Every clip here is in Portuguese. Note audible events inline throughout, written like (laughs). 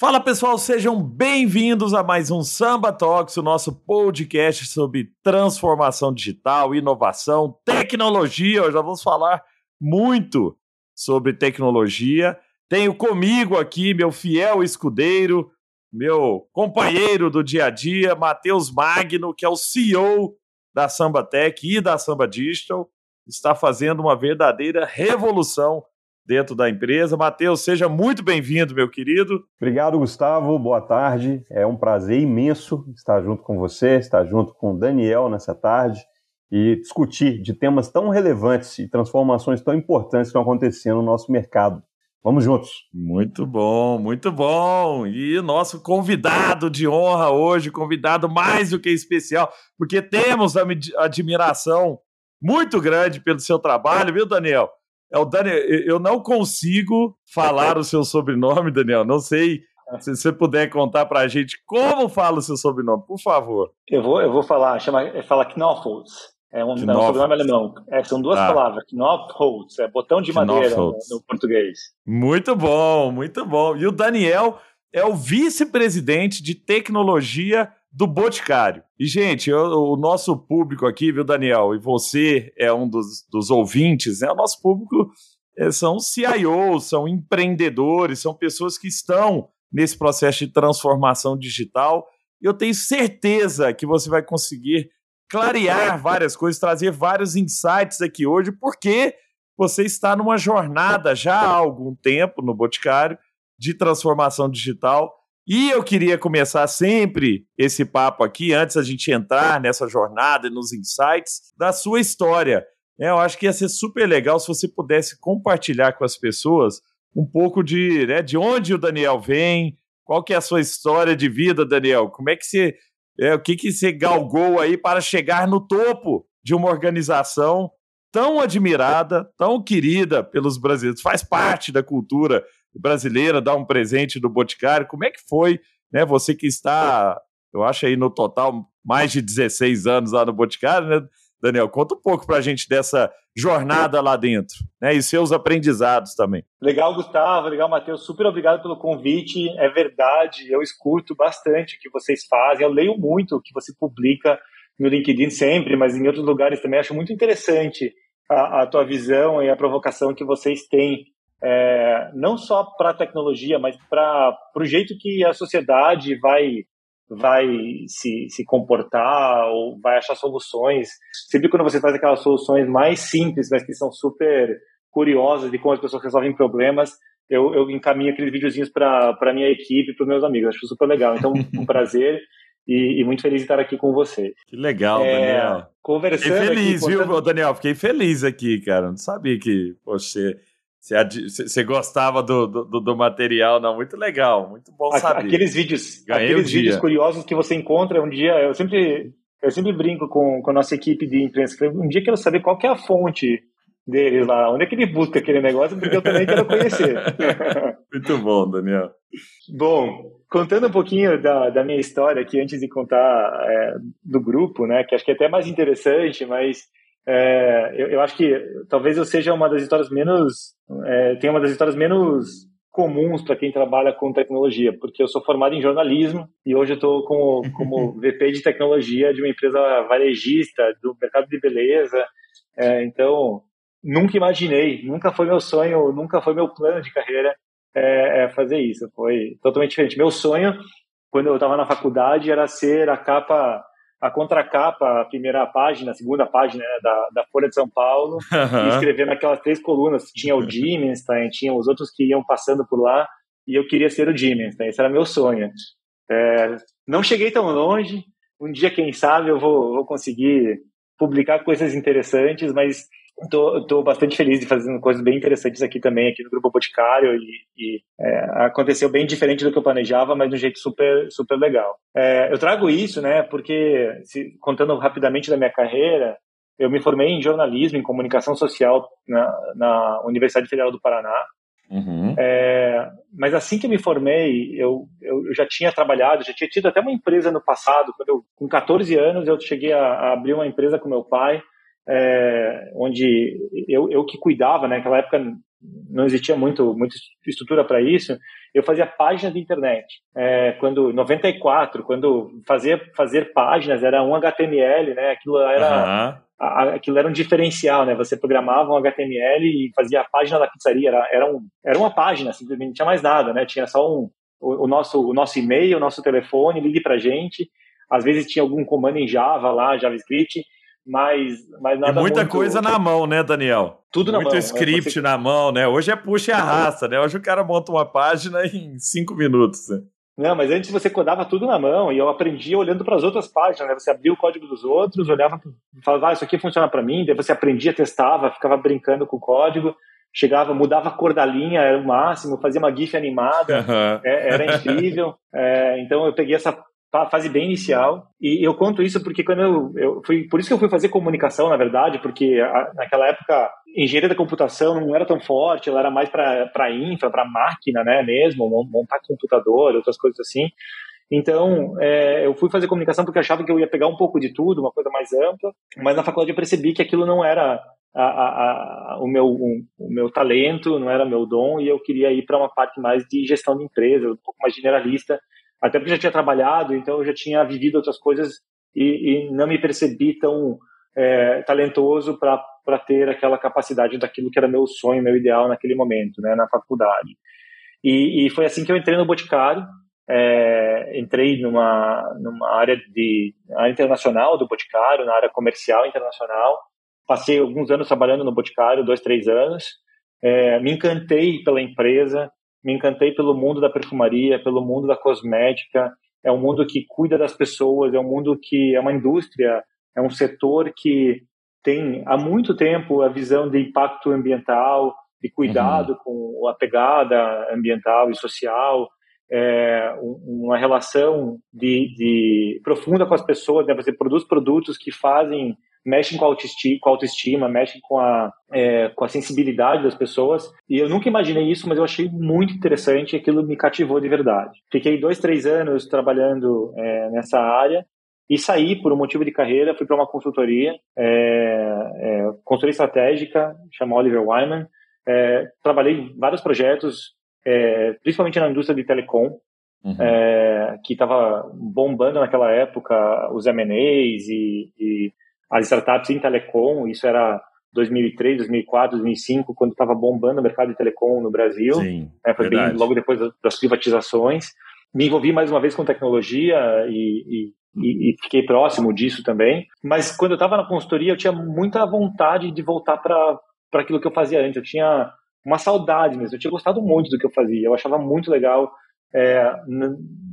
Fala pessoal, sejam bem-vindos a mais um Samba Talks, o nosso podcast sobre transformação digital, inovação, tecnologia. Hoje vamos falar muito sobre tecnologia. Tenho comigo aqui meu fiel escudeiro, meu companheiro do dia a dia, Matheus Magno, que é o CEO da Samba Tech e da Samba Digital, está fazendo uma verdadeira revolução dentro da empresa. Matheus, seja muito bem-vindo, meu querido. Obrigado, Gustavo. Boa tarde. É um prazer imenso estar junto com você, estar junto com o Daniel nessa tarde e discutir de temas tão relevantes e transformações tão importantes que estão acontecendo no nosso mercado. Vamos juntos. Muito bom, muito bom. E nosso convidado de honra hoje, convidado mais do que especial, porque temos a admiração muito grande pelo seu trabalho, viu, Daniel? É o Daniel. Eu não consigo falar o seu sobrenome, Daniel. Não sei se você puder contar para a gente como fala o seu sobrenome, por favor. Eu vou, eu vou falar, chama, fala Knaufholz. É um, é um sobrenome alemão. É, são duas ah. palavras, Knaufholz, é botão de madeira no, no, português. Muito bom, muito bom. E o Daniel é o vice-presidente de tecnologia do Boticário. E, gente, eu, o nosso público aqui, viu, Daniel? E você é um dos, dos ouvintes, né? O nosso público é, são CIOs, são empreendedores, são pessoas que estão nesse processo de transformação digital. E eu tenho certeza que você vai conseguir clarear várias coisas, trazer vários insights aqui hoje, porque você está numa jornada já há algum tempo no Boticário de transformação digital e eu queria começar sempre esse papo aqui, antes a gente entrar nessa jornada e nos insights, da sua história. É, eu acho que ia ser super legal se você pudesse compartilhar com as pessoas um pouco de, né, de onde o Daniel vem, qual que é a sua história de vida, Daniel? Como é que você, é, o que que você galgou aí para chegar no topo de uma organização tão admirada, tão querida pelos brasileiros, faz parte da cultura brasileira dar um presente do Boticário. Como é que foi, né? Você que está, eu acho aí no total mais de 16 anos lá no Boticário, né? Daniel, conta um pouco para a gente dessa jornada lá dentro, né? E seus aprendizados também. Legal, Gustavo, legal, Matheus. Super obrigado pelo convite. É verdade, eu escuto bastante o que vocês fazem, eu leio muito o que você publica no LinkedIn sempre, mas em outros lugares também. Acho muito interessante a, a tua visão e a provocação que vocês têm é, não só para a tecnologia, mas para o jeito que a sociedade vai vai se, se comportar ou vai achar soluções. Sempre quando você faz aquelas soluções mais simples, mas que são super curiosas de como as pessoas resolvem problemas, eu, eu encaminho aqueles videozinhos para a minha equipe, para os meus amigos. Acho super legal. Então, um (laughs) prazer. E, e, muito feliz de estar aqui com você. Que legal, é, Daniel. Conversando. Fiquei feliz, aqui, viu, Daniel? Fiquei feliz aqui, cara. Não sabia que você você gostava do, do, do, material, não? Muito legal, muito bom saber. Aqueles vídeos, Ganhei aqueles vídeos curiosos que você encontra um dia, eu sempre, eu sempre brinco com, com a nossa equipe de imprensa. Um dia eu quero saber qual que é a fonte deles lá, onde é que ele busca aquele negócio, porque eu também quero conhecer. (laughs) muito bom, Daniel. Bom, contando um pouquinho da, da minha história aqui, antes de contar é, do grupo, né, que acho que é até mais interessante, mas é, eu, eu, acho que talvez eu seja uma das histórias menos, é, tenha uma das histórias menos comuns para quem trabalha com tecnologia, porque eu sou formado em jornalismo e hoje eu estou como, (laughs) como VP de tecnologia de uma empresa varejista do mercado de beleza. É, então, nunca imaginei, nunca foi meu sonho, nunca foi meu plano de carreira é, é fazer isso. Foi totalmente diferente. Meu sonho, quando eu estava na faculdade, era ser a capa a contracapa, a primeira página, a segunda página né, da, da Folha de São Paulo, (laughs) uhum. e escrever naquelas três colunas. Tinha o Dimenstein, tinha os outros que iam passando por lá, e eu queria ser o Dimenstein, esse era meu sonho. É, não cheguei tão longe, um dia, quem sabe, eu vou, vou conseguir publicar coisas interessantes, mas Estou bastante feliz de fazendo coisas bem interessantes aqui também, aqui no Grupo Boticário, e, e é, aconteceu bem diferente do que eu planejava, mas de um jeito super, super legal. É, eu trago isso, né, porque, se, contando rapidamente da minha carreira, eu me formei em jornalismo, em comunicação social na, na Universidade Federal do Paraná, Uhum. É, mas assim que eu me formei, eu, eu, eu, já tinha trabalhado, já tinha tido até uma empresa no passado. Quando eu, com 14 anos, eu cheguei a, a abrir uma empresa com meu pai, é, onde eu, eu que cuidava, né? Naquela época não existia muito muita estrutura para isso. Eu fazia páginas de internet. É, quando 94, quando fazer fazer páginas era um HTML, né? Aquilo era uhum aquilo era um diferencial, né? Você programava um HTML e fazia a página da pizzaria, era, era, um, era uma página, simplesmente não tinha mais nada, né? Tinha só um, o, o nosso, o nosso e-mail, o nosso telefone, ligue pra gente. Às vezes tinha algum comando em Java lá, JavaScript, mas, mas nada E muita muito... coisa na mão, né, Daniel? Tudo na Muito mão. Muito né? script na mão, né? Hoje é puxa e arrasta, né? Hoje o cara monta uma página em cinco minutos. Né? Não, mas antes você codava tudo na mão e eu aprendia olhando para as outras páginas, né? Você abria o código dos outros, olhava, falava, ah, isso aqui funciona para mim, daí você aprendia, testava, ficava brincando com o código, chegava, mudava a cor da linha, era o máximo, fazia uma GIF animada, uhum. é, era incrível. (laughs) É, então eu peguei essa fase bem inicial. E eu conto isso porque quando eu, eu fui, por isso que eu fui fazer comunicação, na verdade, porque a, naquela época engenharia da computação não era tão forte, ela era mais para infra, para máquina, né, mesmo, montar computador, outras coisas assim. Então, é, eu fui fazer comunicação porque achava que eu ia pegar um pouco de tudo, uma coisa mais ampla, mas na faculdade eu percebi que aquilo não era a, a, a, o, meu, o meu talento, não era meu dom, e eu queria ir para uma parte mais de gestão de empresa, um pouco mais generalista, até porque já tinha trabalhado, então eu já tinha vivido outras coisas e, e não me percebi tão é, talentoso para ter aquela capacidade daquilo que era meu sonho, meu ideal naquele momento, né, na faculdade. E, e foi assim que eu entrei no Boticário. É, entrei numa, numa área de área internacional do Boticário, na área comercial internacional. Passei alguns anos trabalhando no Boticário, dois, três anos. É, me encantei pela empresa, me encantei pelo mundo da perfumaria, pelo mundo da cosmética. É um mundo que cuida das pessoas, é um mundo que é uma indústria, é um setor que tem há muito tempo a visão de impacto ambiental, de cuidado uhum. com a pegada ambiental e social, é, uma relação de, de, profunda com as pessoas. Né? Você produz produtos que fazem mexem com a autoestima, com a autoestima mexem com a, é, com a sensibilidade das pessoas. E eu nunca imaginei isso, mas eu achei muito interessante e aquilo me cativou de verdade. Fiquei dois, três anos trabalhando é, nessa área e saí por um motivo de carreira, fui para uma consultoria, é, é, consultoria estratégica, chama Oliver Wyman. É, trabalhei em vários projetos, é, principalmente na indústria de telecom, Uhum. É, que estava bombando naquela época os M&As e, e, as startups em telecom, isso era 2003, 2004, 2005, quando estava bombando o mercado de telecom no Brasil. Sim, é, foi bem logo depois das privatizações. Me envolvi mais uma vez com tecnologia e, e, e fiquei próximo disso também. Mas quando eu estava na consultoria, eu tinha muita vontade de voltar para aquilo que eu fazia antes. Eu tinha uma saudade mesmo. Eu tinha gostado muito do que eu fazia. Eu achava muito legal é,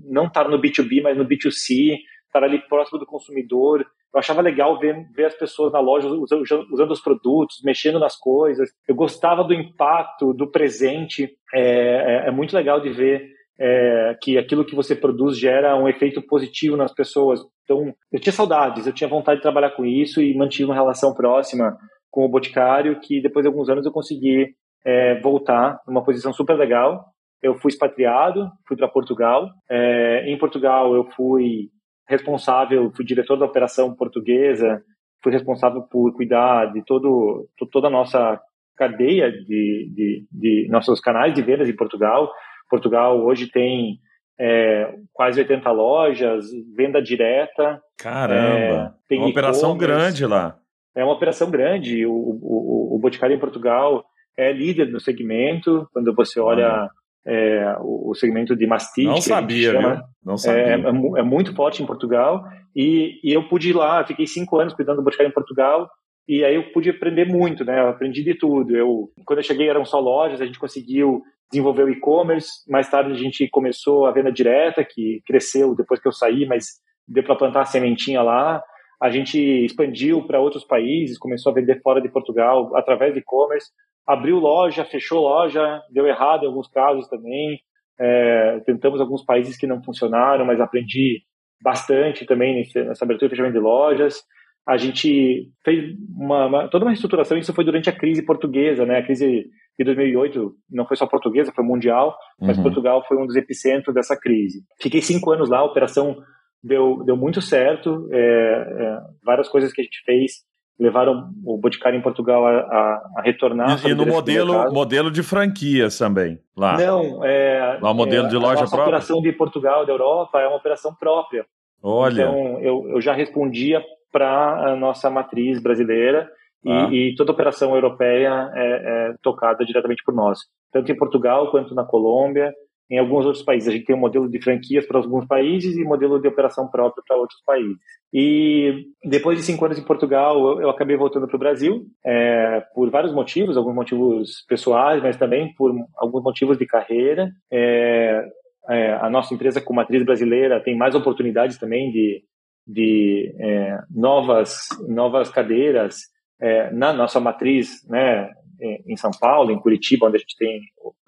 não estar no B2B, mas no B2C, estar ali próximo do consumidor, eu achava legal ver, ver as pessoas na loja usando, usando os produtos, mexendo nas coisas. Eu gostava do impacto, do presente. É, é, é muito legal de ver é, que aquilo que você produz gera um efeito positivo nas pessoas. Então, eu tinha saudades, eu tinha vontade de trabalhar com isso e mantive uma relação próxima com o Boticário, que depois de alguns anos eu consegui é, voltar numa posição super legal. Eu fui expatriado, fui para Portugal. É, em Portugal eu fui responsável, fui diretor da operação portuguesa, fui responsável por cuidar de todo, toda a nossa cadeia de, de, de nossos canais de vendas em Portugal. Portugal hoje tem é, quase 80 lojas, venda direta. Caramba! É, tem uma operação grande lá. É uma operação grande. O, o, o Boticário em Portugal é líder no segmento. Quando você olha é, o, segmento de mastite. Não sabia, chama, viu? Não sabia. É, é, é, muito forte em Portugal. E, e, eu pude ir lá, fiquei cinco anos cuidando do Boticário em Portugal. E aí eu pude aprender muito, né? Eu aprendi de tudo. Eu, quando eu cheguei eram só lojas, a gente conseguiu desenvolver o e-commerce. Mais tarde a gente começou a venda direta, que cresceu depois que eu saí, mas deu para plantar a sementinha lá. A gente expandiu para outros países, começou a vender fora de Portugal através de e-commerce, abriu loja, fechou loja, deu errado em alguns casos também. É, tentamos alguns países que não funcionaram, mas aprendi bastante também nessa abertura e fechamento de lojas. A gente fez uma, uma, toda uma reestruturação, isso foi durante a crise portuguesa, né? A crise de 2008 não foi só portuguesa, foi mundial, mas uhum. Portugal foi um dos epicentros dessa crise. Fiquei cinco anos lá, operação deu, deu muito certo, é, é, várias coisas que a gente fez levaram o Boticário em Portugal a, a, a retornar. E, e no modelo, modelo de franquias também, lá? Não, é... Lá o modelo é, de loja a própria? A operação de Portugal, da Europa, é uma operação própria. Olha. Então, eu, eu já respondia para a nossa matriz brasileira ah. e, e, toda operação europeia é, é tocada diretamente por nós. Tanto em Portugal quanto na Colômbia em alguns outros países. A gente tem um modelo de franquias para alguns países e modelo de operação própria para outros países. E depois de cinco anos em Portugal, eu, acabei voltando para o Brasil é, por vários motivos, alguns motivos pessoais, mas também por alguns motivos de carreira. É, é, a nossa empresa com matriz brasileira tem mais oportunidades também de, de é, novas, novas cadeiras é, na nossa matriz, né, em São Paulo, em Curitiba, onde a gente tem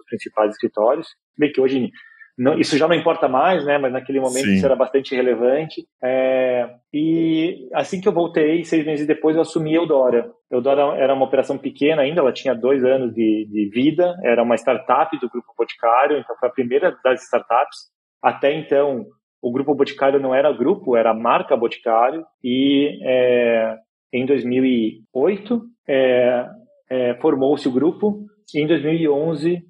principais escritórios. Bem que hoje não, isso já não importa mais, né? Mas naquele momento Sim. isso era bastante relevante. É, e assim que eu voltei, seis meses depois, eu assumi a Eudora. Eudora era uma operação pequena ainda, ela tinha dois anos de, de vida, era uma startup do Grupo Boticário, então foi a primeira das startups. Até então, o Grupo Boticário não era grupo, era a marca Boticário. E é, em 2008, é, é, formou-se o grupo. E em 2011,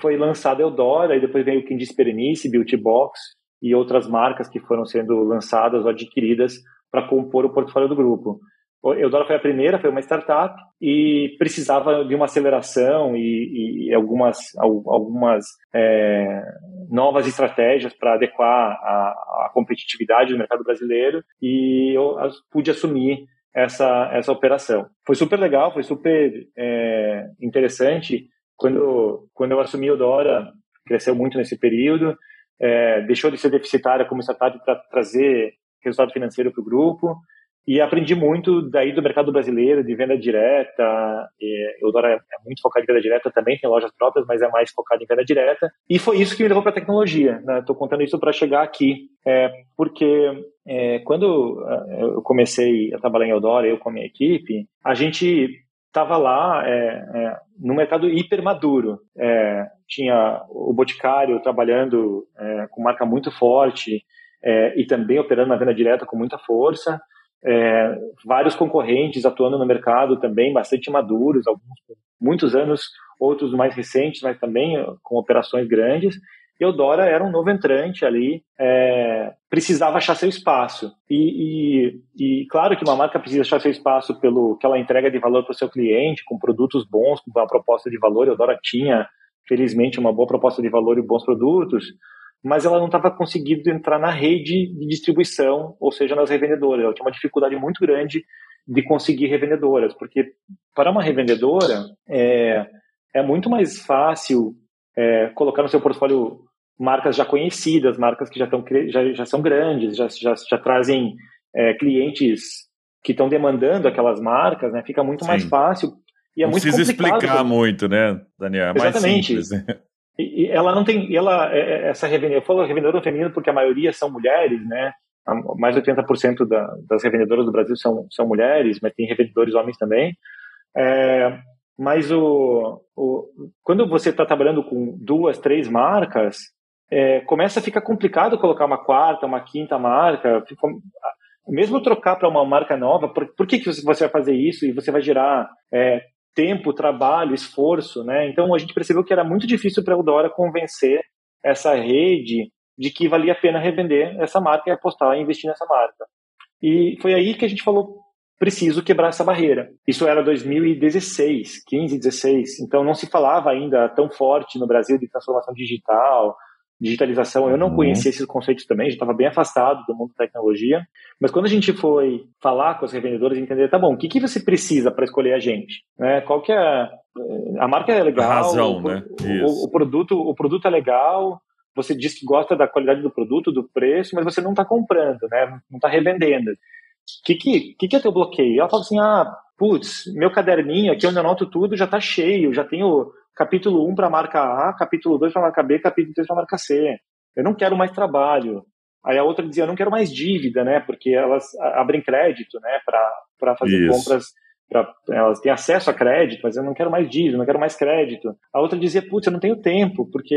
foi lançado Eudora, e depois veio o Quem Perenice, Beauty Box e outras marcas que foram sendo lançadas ou adquiridas para compor o portfólio do grupo. Eudora foi a primeira, foi uma startup e precisava de uma aceleração e, e algumas, algumas é, novas estratégias para adequar a, a, competitividade do mercado brasileiro e eu pude assumir essa, essa operação. Foi super legal, foi super é, interessante quando, quando eu assumi o Dora, cresceu muito nesse período, é, deixou de ser deficitária como startup para trazer resultado financeiro para o grupo e aprendi muito daí do mercado brasileiro, de venda direta. E, Eudora é, é muito focado em venda direta, também tem lojas próprias, mas é mais focado em venda direta. E foi isso que me levou para a tecnologia. Estou né? contando isso para chegar aqui, é, porque é, quando é, eu comecei a trabalhar em Eudora, eu com a minha equipe, a gente estava lá é, é, no mercado hiper maduro. É, tinha o Boticário trabalhando é, com marca muito forte é, e também operando na venda direta com muita força. É, vários concorrentes atuando no mercado também bastante maduros, alguns muitos anos, outros mais recentes, mas também com operações grandes. Eudora era um novo entrante ali, é, precisava achar seu espaço. E, e, e, claro que uma marca precisa achar seu espaço pelo que ela entrega de valor para o seu cliente, com produtos bons, com uma proposta de valor. Eudora tinha, felizmente, uma boa proposta de valor e bons produtos, mas ela não estava conseguindo entrar na rede de distribuição, ou seja, nas revendedoras. Ela tinha uma dificuldade muito grande de conseguir revendedoras, porque para uma revendedora é, é muito mais fácil é, colocar no seu portfólio marcas já conhecidas, marcas que já, estão, já, já são grandes, já, já, já trazem é, clientes que estão demandando aquelas marcas, né? Fica muito Sim. mais fácil. E é não muito precisa explicar muito, né, Daniel? É Exatamente. mais simples. (laughs) E, e ela não tem, ela, é, é, essa revendedora, eu falo revendedora feminina porque a maioria são mulheres, né? Mais de 80% da, das revendedoras do Brasil são, são mulheres, mas tem revendedores homens também. É, mas o, o, quando você está trabalhando com duas, três marcas, é, começa a ficar complicado colocar uma quarta, uma quinta marca. Fica, mesmo trocar para uma marca nova, por, por que, que você vai fazer isso e você vai gerar é, tempo, trabalho, esforço, né? Então a gente percebeu que era muito difícil para a Eudora convencer essa rede de que valia a pena revender essa marca e apostar e investir nessa marca. E foi aí que a gente falou, preciso quebrar essa barreira. Isso era 2016, 15, 16. Então não se falava ainda tão forte no Brasil de transformação digital, digitalização, eu não uhum. conhecia esses conceitos também, já estava bem afastado do mundo da tecnologia. Mas quando a gente foi falar com os revendedores, entender, tá bom, o que, que você precisa para escolher a gente? Né? Qual que é a marca é legal, a razão, o, né? O, o, produto, o produto é legal. Você diz que gosta da qualidade do produto, do preço, mas você não está comprando, né? Não está revendendo. Que, que, que, que é teu bloqueio? Ela fala assim, ah, putz, meu caderninho aqui onde eu anoto tudo já está cheio, já tenho capítulo 1 para a marca A, capítulo 2 para a marca B, capítulo 3 para a marca C. Eu não quero mais trabalho. Aí a outra dizia, eu não quero mais dívida, né? Porque elas abrem crédito, né? Para fazer Isso. compras, pra, elas têm acesso a crédito, mas eu não quero mais dívida, não quero mais crédito. A outra dizia, putz, eu não tenho tempo, porque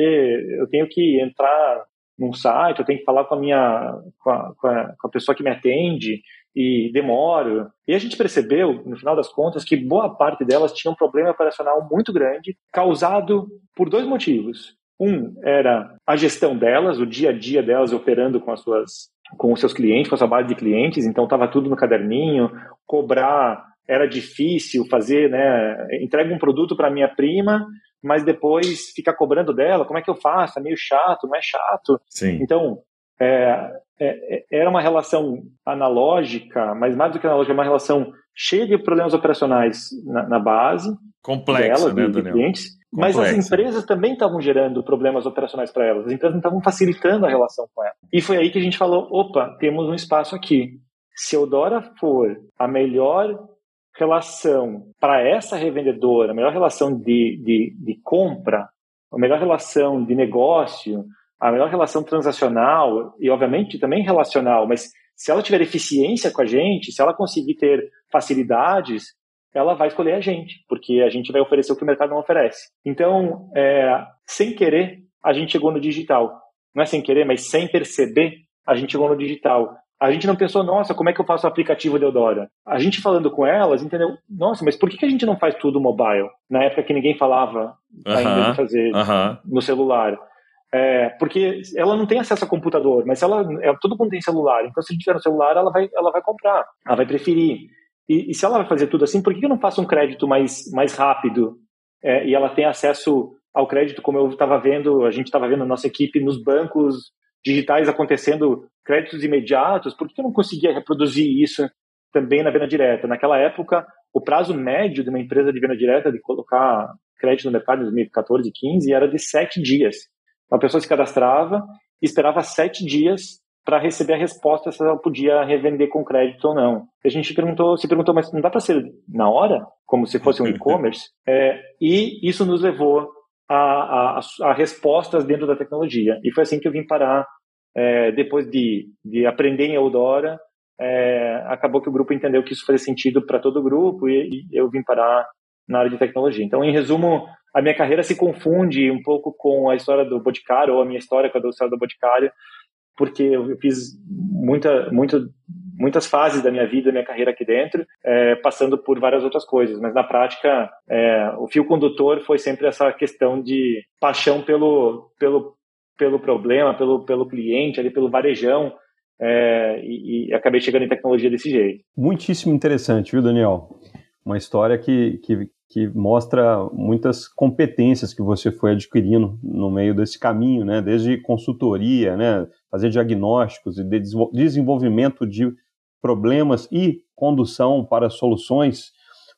eu tenho que entrar num site, eu tenho que falar com a minha, com a, com a, com a pessoa que me atende, e demoro. E a gente percebeu, no final das contas, que boa parte delas tinha um problema operacional muito grande, causado por dois motivos. Um era a gestão delas, o dia a dia delas operando com as suas com os seus clientes, com a sua base de clientes, então estava tudo no caderninho, cobrar era difícil fazer, né? Entrega um produto para minha prima, mas depois fica cobrando dela, como é que eu faço? É meio chato, não é chato. Sim. Então, é, é, é, era uma relação analógica, mas mais do que analógica, é uma relação cheia de problemas operacionais na, na base. Complexa, dela, né, de, Daniel? clientes, mas as empresas também estavam gerando problemas operacionais para elas. As empresas não estavam facilitando a relação com elas. E foi aí que a gente falou: opa, temos um espaço aqui. Se Eudora for a melhor relação para essa revendedora, a melhor relação de, de, de compra, a melhor relação de negócio, a melhor relação transacional e, obviamente, também relacional, mas se ela tiver eficiência com a gente, se ela conseguir ter facilidades, ela vai escolher a gente, porque a gente vai oferecer o que o mercado não oferece. Então, é, sem querer, a gente chegou no digital. Não é sem querer, mas sem perceber, a gente chegou no digital. A gente não pensou, nossa, como é que eu faço o aplicativo de Eudora? A gente falando com elas, entendeu? Nossa, mas por que a gente não faz tudo mobile? Na época que ninguém falava ainda de fazer no celular. É, porque ela não tem acesso a computador, mas ela é, todo mundo tem celular. Então, se a gente tiver no celular, ela vai, ela vai comprar, ela vai preferir. E, e se ela vai fazer tudo assim, por que eu não faço um crédito mais, mais rápido é, e ela tem acesso ao crédito, como eu estava vendo, a gente estava vendo a nossa equipe nos bancos digitais acontecendo créditos imediatos, por que eu não conseguia reproduzir isso também na venda direta? Naquela época, o prazo médio de uma empresa de venda direta de colocar crédito no mercado em 2014 e 2015 era de sete dias. Uma pessoa se cadastrava e esperava sete dias para receber a resposta se ela podia revender com crédito ou não. A gente perguntou, se perguntou, mas não dá para ser na hora, como se fosse um (laughs) e-commerce? É, e isso nos levou a, a, a, respostas dentro da tecnologia. E foi assim que eu vim parar, é, depois de, de aprender em Eudora, é, acabou que o grupo entendeu que isso fazia sentido para todo o grupo e, e eu vim parar na área de tecnologia. Então, em resumo, a minha carreira se confunde um pouco com a história do Boticário ou a minha história com a história do Boticário, porque eu fiz muita, muito, muitas fases da minha vida, da minha carreira aqui dentro, é, passando por várias outras coisas. Mas na prática, é, o fio condutor foi sempre essa questão de paixão pelo, pelo, pelo problema, pelo, pelo cliente, ali, pelo varejão. É, e, e acabei chegando em tecnologia desse jeito. Muitíssimo interessante, viu, Daniel? Uma história que, que que mostra muitas competências que você foi adquirindo no meio desse caminho, né? Desde consultoria, né? Fazer diagnósticos e de desenvolvimento de problemas e condução para soluções.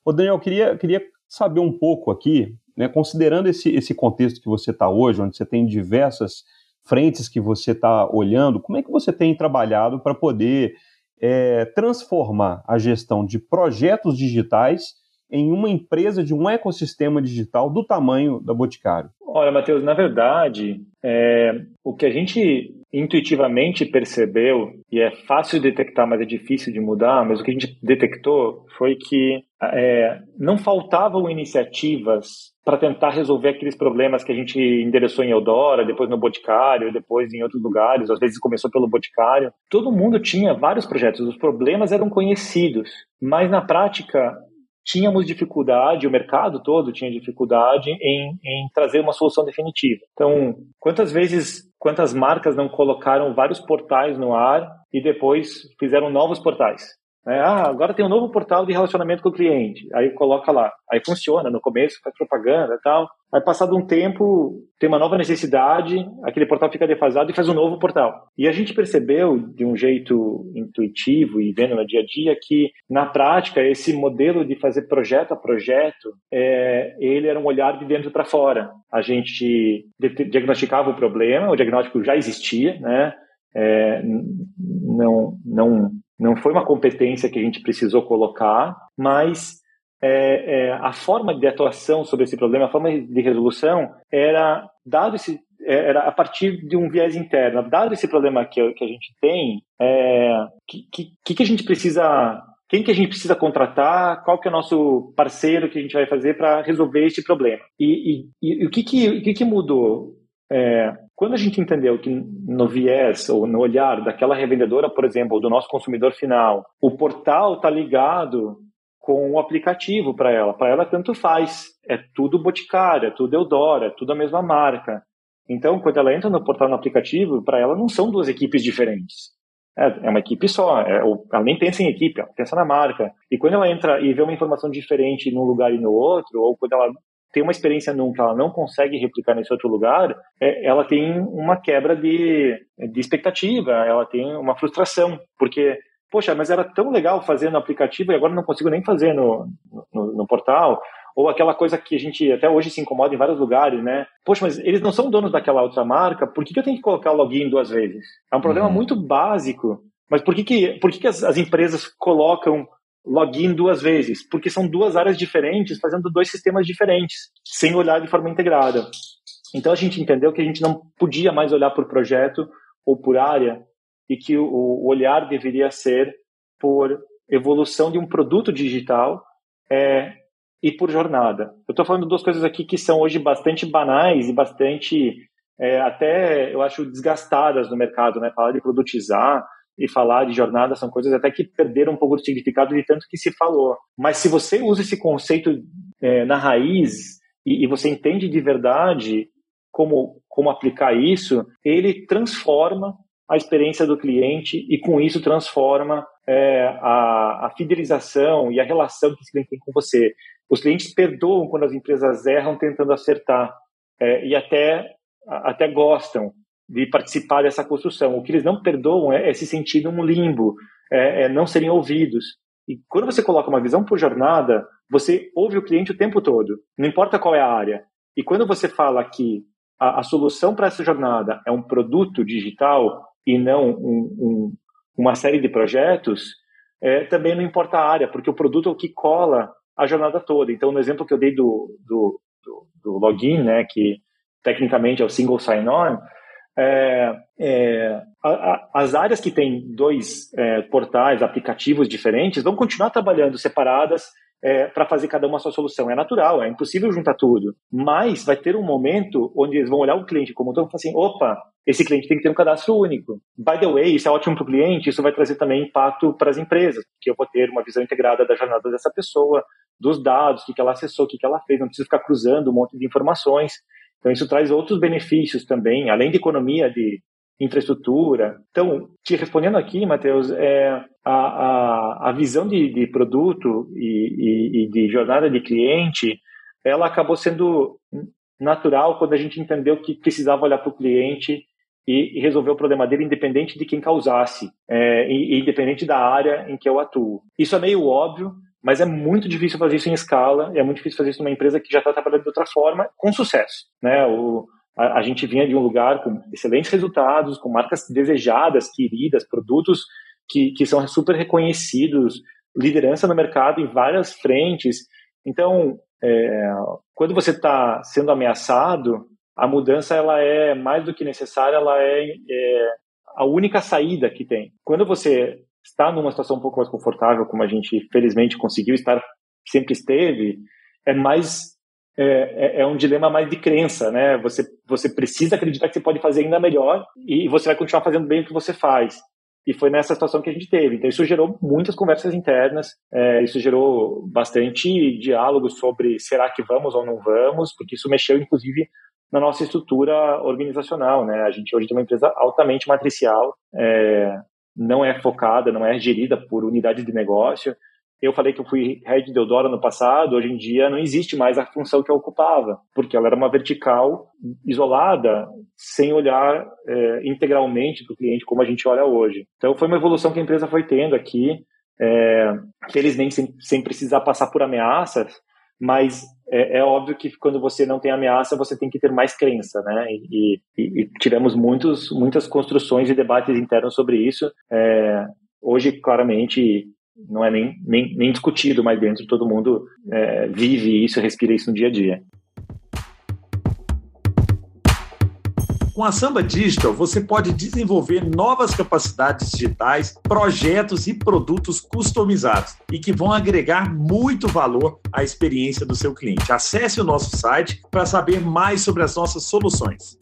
Ô Daniel, queria, queria saber um pouco aqui, né? Considerando esse, esse contexto que você está hoje, onde você tem diversas frentes que você está olhando, como é que você tem trabalhado para poder é, transformar a gestão de projetos digitais em uma empresa de um ecossistema digital do tamanho da Boticário? Olha, Matheus, na verdade, é, o que a gente intuitivamente percebeu, e é fácil de detectar, mas é difícil de mudar, mas o que a gente detectou foi que é, não faltavam iniciativas para tentar resolver aqueles problemas que a gente endereçou em Eudora, depois no Boticário, depois em outros lugares, às vezes começou pelo Boticário. Todo mundo tinha vários projetos, os problemas eram conhecidos, mas na prática tínhamos dificuldade, o mercado todo tinha dificuldade em, em trazer uma solução definitiva. Então, quantas vezes, quantas marcas não colocaram vários portais no ar e depois fizeram novos portais? Né? Ah, agora tem um novo portal de relacionamento com o cliente. Aí coloca lá. Aí funciona no começo, faz propaganda e tal. Aí, passado um tempo, tem uma nova necessidade, aquele portal fica defasado e faz um novo portal. E a gente percebeu, de um jeito intuitivo e vendo no dia a dia, que, na prática, esse modelo de fazer projeto a projeto, é, ele era um olhar de dentro para fora. A gente diagnosticava o problema, o diagnóstico já existia, né? É, não, não não foi uma competência que a gente precisou colocar, mas é, é, a forma de atuação sobre esse problema, a forma de resolução era dado esse é, era a partir de um viés interno. Dado esse problema que, que a gente tem, é, que, que, que a gente precisa quem que a gente precisa contratar, qual que é o nosso parceiro que a gente vai fazer para resolver esse problema. E, e, e, o, que, que, o que, que mudou? É, quando a gente entendeu que no viés ou no olhar daquela revendedora, por exemplo, ou do nosso consumidor final, o portal está ligado com o aplicativo para ela. Para ela, tanto faz. É tudo Boticário, é tudo Eudora, é tudo a mesma marca. Então, quando ela entra no portal no aplicativo, para ela não são duas equipes diferentes. É, é uma equipe só. É, ela nem pensa em equipe, ela pensa na marca. E quando ela entra e vê uma informação diferente num lugar e no outro, ou quando ela tem uma experiência num que ela não consegue replicar nesse outro lugar, é, ela tem uma quebra de, de expectativa, ela tem uma frustração, porque poxa, mas era tão legal fazer no aplicativo e agora não consigo nem fazer no, no, no, portal. Ou aquela coisa que a gente até hoje se incomoda em vários lugares, né? Poxa, mas eles não são donos daquela outra marca, por que, que eu tenho que colocar o login duas vezes? É um problema uhum. muito básico. Mas por que, que, por que, que as, as empresas colocam login duas vezes? Porque são duas áreas diferentes fazendo dois sistemas diferentes, sem olhar de forma integrada. Então a gente entendeu que a gente não podia mais olhar por projeto ou por área e que o, olhar deveria ser por evolução de um produto digital é, e por jornada. Eu estou falando duas coisas aqui que são hoje bastante banais e bastante, é, até eu acho, desgastadas no mercado, né? Falar de produtizar e falar de jornada são coisas até que perderam um pouco do significado de tanto que se falou. Mas se você usa esse conceito é, na raiz e, e você entende de verdade como, como aplicar isso, ele transforma a experiência do cliente e com isso transforma é, a, a, fidelização e a relação que esse cliente tem com você. Os clientes perdoam quando as empresas erram tentando acertar é, e até, até gostam de participar dessa construção. O que eles não perdoam é, é se sentir num limbo, é, é, não serem ouvidos. E quando você coloca uma visão por jornada, você ouve o cliente o tempo todo, não importa qual é a área. E quando você fala que a, a solução para essa jornada é um produto digital e não um, um, uma série de projetos, é, também não importa a área, porque o produto é o que cola a jornada toda. Então, no exemplo que eu dei do, do, do, do login, né, que tecnicamente é o single sign-on, é, é, a, a, as áreas que têm dois é, portais, aplicativos diferentes, vão continuar trabalhando separadas é, para fazer cada uma a sua solução. É natural, é impossível juntar tudo. Mas vai ter um momento onde eles vão olhar o cliente como um todo e falar assim: opa, esse cliente tem que ter um cadastro único. By the way, isso é ótimo para o cliente, isso vai trazer também impacto para as empresas, porque eu vou ter uma visão integrada da jornada dessa pessoa, dos dados, o que, que ela acessou, o que, que ela fez, não preciso ficar cruzando um monte de informações. Então, isso traz outros benefícios também, além de economia de infraestrutura. Então, te respondendo aqui, Matheus, é, a, a, a visão de, de produto e, e, e, de jornada de cliente, ela acabou sendo natural quando a gente entendeu que precisava olhar para o cliente e, resolver o problema dele independente de quem causasse, é, e, independente da área em que eu atuo. Isso é meio óbvio, mas é muito difícil fazer isso em escala, é muito difícil fazer isso numa empresa que já está trabalhando de outra forma, com sucesso. Né? O, a, a, gente vinha de um lugar com excelentes resultados, com marcas desejadas, queridas, produtos que, que são super reconhecidos, liderança no mercado em várias frentes. Então, é, quando você está sendo ameaçado, a mudança ela é mais do que necessária, ela é, é a única saída que tem. Quando você está numa situação um pouco mais confortável, como a gente felizmente conseguiu estar, sempre esteve, é mais é, é, é, um dilema mais de crença, né? Você você precisa acreditar que você pode fazer ainda melhor e você vai continuar fazendo bem o que você faz. E foi nessa situação que a gente teve. Então, isso gerou muitas conversas internas, é, isso gerou bastante diálogo sobre será que vamos ou não vamos, porque isso mexeu, inclusive, na nossa estrutura organizacional. Né? A gente hoje tem uma empresa altamente matricial, é, não é focada, não é gerida por unidades de negócio. Eu falei que eu fui head de Eudora no passado, hoje em dia não existe mais a função que eu ocupava, porque ela era uma vertical isolada, sem olhar é, integralmente para o cliente como a gente olha hoje. Então foi uma evolução que a empresa foi tendo aqui, é, felizmente sem, sem precisar passar por ameaças, mas é, é, óbvio que quando você não tem ameaça, você tem que ter mais crença, né? E, e, e tivemos muitos, muitas construções e debates internos sobre isso. É, hoje, claramente, não é nem, nem, nem discutido mais dentro, todo mundo é, vive isso, respira isso no dia a dia. Com a Samba Digital, você pode desenvolver novas capacidades digitais, projetos e produtos customizados e que vão agregar muito valor à experiência do seu cliente. Acesse o nosso site para saber mais sobre as nossas soluções.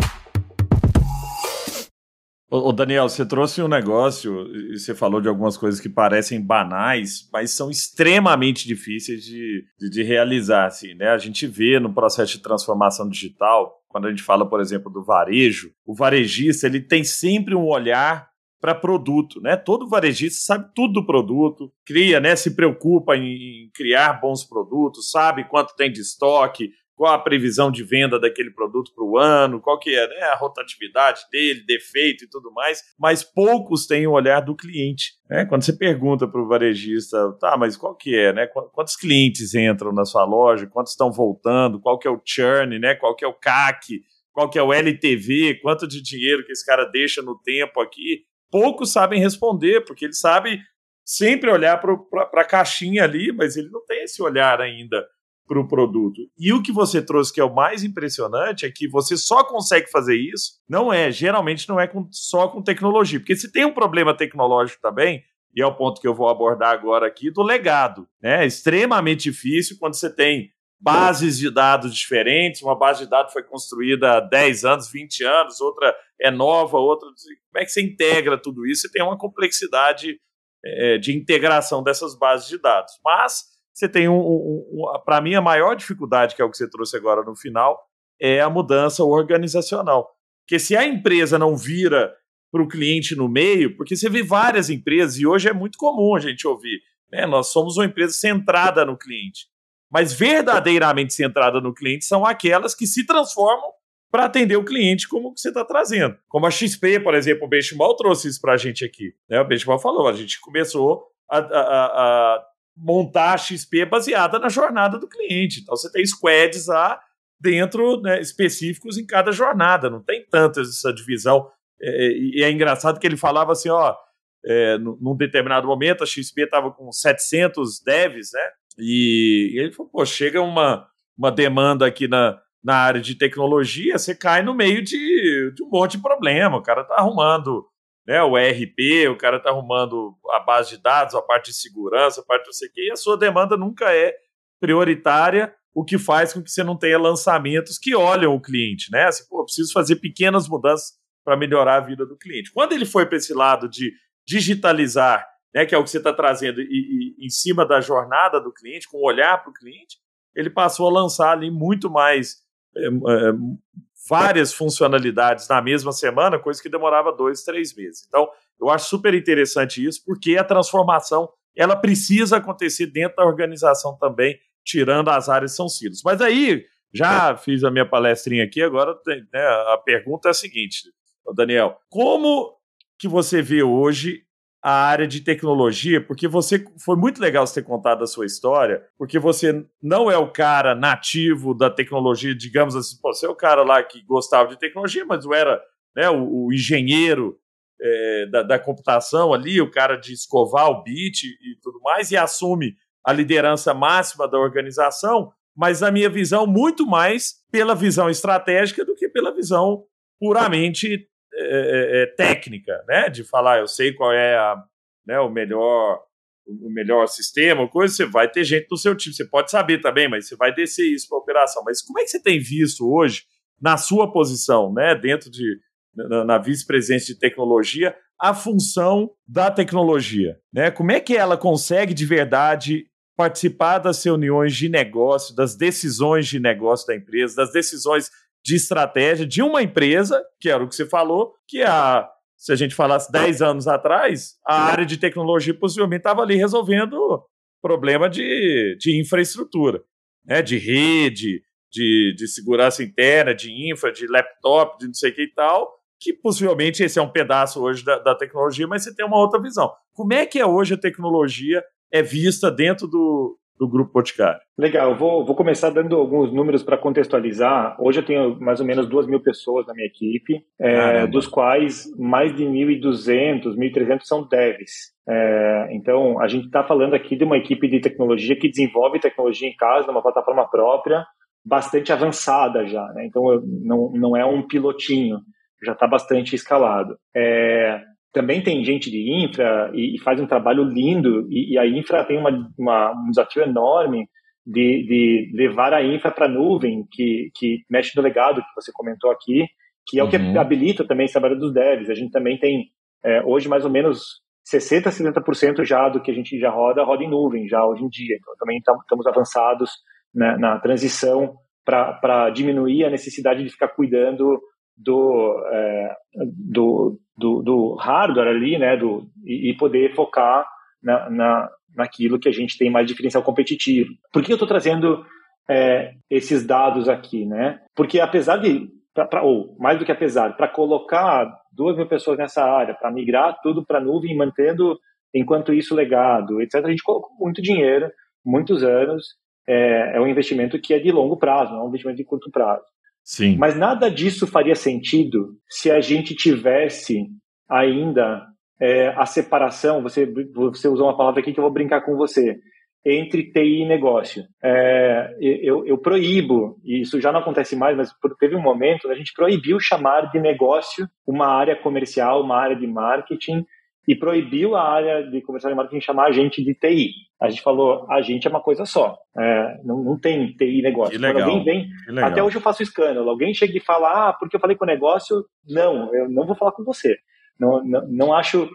Ô, Daniel, você trouxe um negócio e você falou de algumas coisas que parecem banais, mas são extremamente difíceis de, de, de, realizar. Assim, né? A gente vê no processo de transformação digital, quando a gente fala, por exemplo, do varejo, o varejista ele tem sempre um olhar para produto, né? Todo varejista sabe tudo do produto, cria, né? Se preocupa em, em criar bons produtos, sabe quanto tem de estoque, qual a previsão de venda daquele produto para o ano, qual que é né, a rotatividade dele, defeito e tudo mais, mas poucos têm o olhar do cliente. Né? Quando você pergunta para o varejista, tá, mas qual que é, né? Quantos clientes entram na sua loja, quantos estão voltando, qual que é o churn, né? Qual que é o CAC, qual que é o LTV, quanto de dinheiro que esse cara deixa no tempo aqui, poucos sabem responder, porque ele sabe sempre olhar para a caixinha ali, mas ele não tem esse olhar ainda para o produto. E o que você trouxe que é o mais impressionante é que você só consegue fazer isso, não é, geralmente não é com, só com tecnologia, porque se tem um problema tecnológico também, e é o ponto que eu vou abordar agora aqui, do legado. Né? É extremamente difícil quando você tem bases de dados diferentes, uma base de dados foi construída há 10 anos, 20 anos, outra é nova, outra. Como é que você integra tudo isso? Você tem uma complexidade é, de integração dessas bases de dados. Mas você tem um, um, um para mim a maior dificuldade que é o que você trouxe agora no final é a mudança organizacional. Porque se a empresa não vira para o cliente no meio, porque você vê várias empresas e hoje é muito comum a gente ouvir, né? Nós somos uma empresa centrada no cliente, mas verdadeiramente centrada no cliente são aquelas que se transformam para atender o cliente como que você está trazendo. Como a XP, por exemplo, o Benchimol trouxe isso para a gente aqui. Né? O Benchimol falou, a gente começou a, a, a montar a XP baseada na jornada do cliente. Então você tem squads lá dentro, né, específicos em cada jornada, não tem tanta essa divisão. É, e é engraçado que ele falava assim, ó, é, num determinado momento a XP estava com 700 devs, né? E, e ele falou, pô, chega uma, uma demanda aqui na, na área de tecnologia, você cai no meio de, de um monte de problema. O cara está arrumando né, o ERP, o cara está arrumando a base de dados, a parte de segurança, a parte não sei o quê, e a sua demanda nunca é prioritária, o que faz com que você não tenha lançamentos que olham o cliente, né? Assim, pô, preciso fazer pequenas mudanças para melhorar a vida do cliente. Quando ele foi para esse lado de digitalizar, né, que é o que você está trazendo, e, e, em cima da jornada do cliente, com o olhar para o cliente, ele passou a lançar ali muito mais é, é, várias funcionalidades na mesma semana, coisa que demorava dois, três meses. Então, eu acho super interessante isso, porque a transformação ela precisa acontecer dentro da organização também, tirando as áreas são silos. Mas aí, já fiz a minha palestrinha aqui, agora né, a pergunta é a seguinte, Daniel, como que você vê hoje a área de tecnologia, porque você foi muito legal você ter contado a sua história, porque você não é o cara nativo da tecnologia, digamos assim, você é o cara lá que gostava de tecnologia, mas não era né, o, o engenheiro é, da, da, computação ali, o cara de escovar o bit e tudo mais, e assume a liderança máxima da organização, mas na minha visão, muito mais pela visão estratégica do que pela visão puramente é, é, é, técnica, né? De falar, eu sei qual é a, né, o melhor o melhor sistema, coisa, você vai ter gente no seu time. Você pode saber também, mas você vai descer isso para a operação. Mas como é que você tem visto hoje, na sua posição, né, dentro de na, na vice-presidência de tecnologia, a função da tecnologia? Né? Como é que ela consegue de verdade participar das reuniões de negócio, das decisões de negócio da empresa, das decisões de estratégia de uma empresa, que era o que você falou, que a, se a gente falasse 10 anos atrás, a área de tecnologia possivelmente estava ali resolvendo problema de, de infraestrutura, né? de rede, de, de segurança interna, de infra, de laptop, de não sei o que e tal, que possivelmente esse é um pedaço hoje da, da tecnologia, mas você tem uma outra visão. Como é que é hoje a tecnologia é vista dentro do, do Grupo Boticário. Legal, vou, vou começar dando alguns números para contextualizar. Hoje eu tenho mais ou menos duas mil pessoas na minha equipe, é, dos quais mais de 1.200, 1.300 são devs. É, então, a gente está falando aqui de uma equipe de tecnologia que desenvolve tecnologia em casa, numa plataforma própria, bastante avançada já. Né? Então, não, não é um pilotinho, já está bastante escalado. É, também tem gente de infra e, e faz um trabalho lindo, e, e a infra tem uma, uma, um desafio enorme de, de levar a infra para a nuvem, que, que mexe no legado que você comentou aqui, que é o que uhum. habilita também esse trabalho dos devs. A gente também tem, é, hoje, mais ou menos 60%, 70% já do que a gente já roda, roda em nuvem, já hoje em dia. Então, também estamos avançados né, na transição para diminuir a necessidade de ficar cuidando do, é, do, do, do, hardware ali, né, do, e, e poder focar na, na, naquilo que a gente tem mais diferencial competitivo. Por que eu estou trazendo é, esses dados aqui, né? Porque apesar de, pra, pra, ou mais do que apesar, para colocar duas mil pessoas nessa área, para migrar tudo para nuvem, mantendo enquanto isso legado, etc. A gente colocou muito dinheiro, muitos anos. É, é um investimento que é de longo prazo, não é um investimento de curto prazo. Sim. Mas nada disso faria sentido se a gente tivesse ainda é, a separação. Você, você usou uma palavra aqui que eu vou brincar com você entre TI e negócio. É, eu, eu, proíbo, e isso já não acontece mais, mas teve um momento, a gente proibiu chamar de negócio uma área comercial, uma área de marketing, e proibiu a área de comercial e marketing chamar a gente de TI. A gente falou, a gente é uma coisa só. É, não, não tem TI negócio. Que legal. alguém vem, até hoje eu faço escândalo. Alguém chega e fala, ah, porque eu falei com o negócio, não, eu não vou falar com você. Não, não, não acho,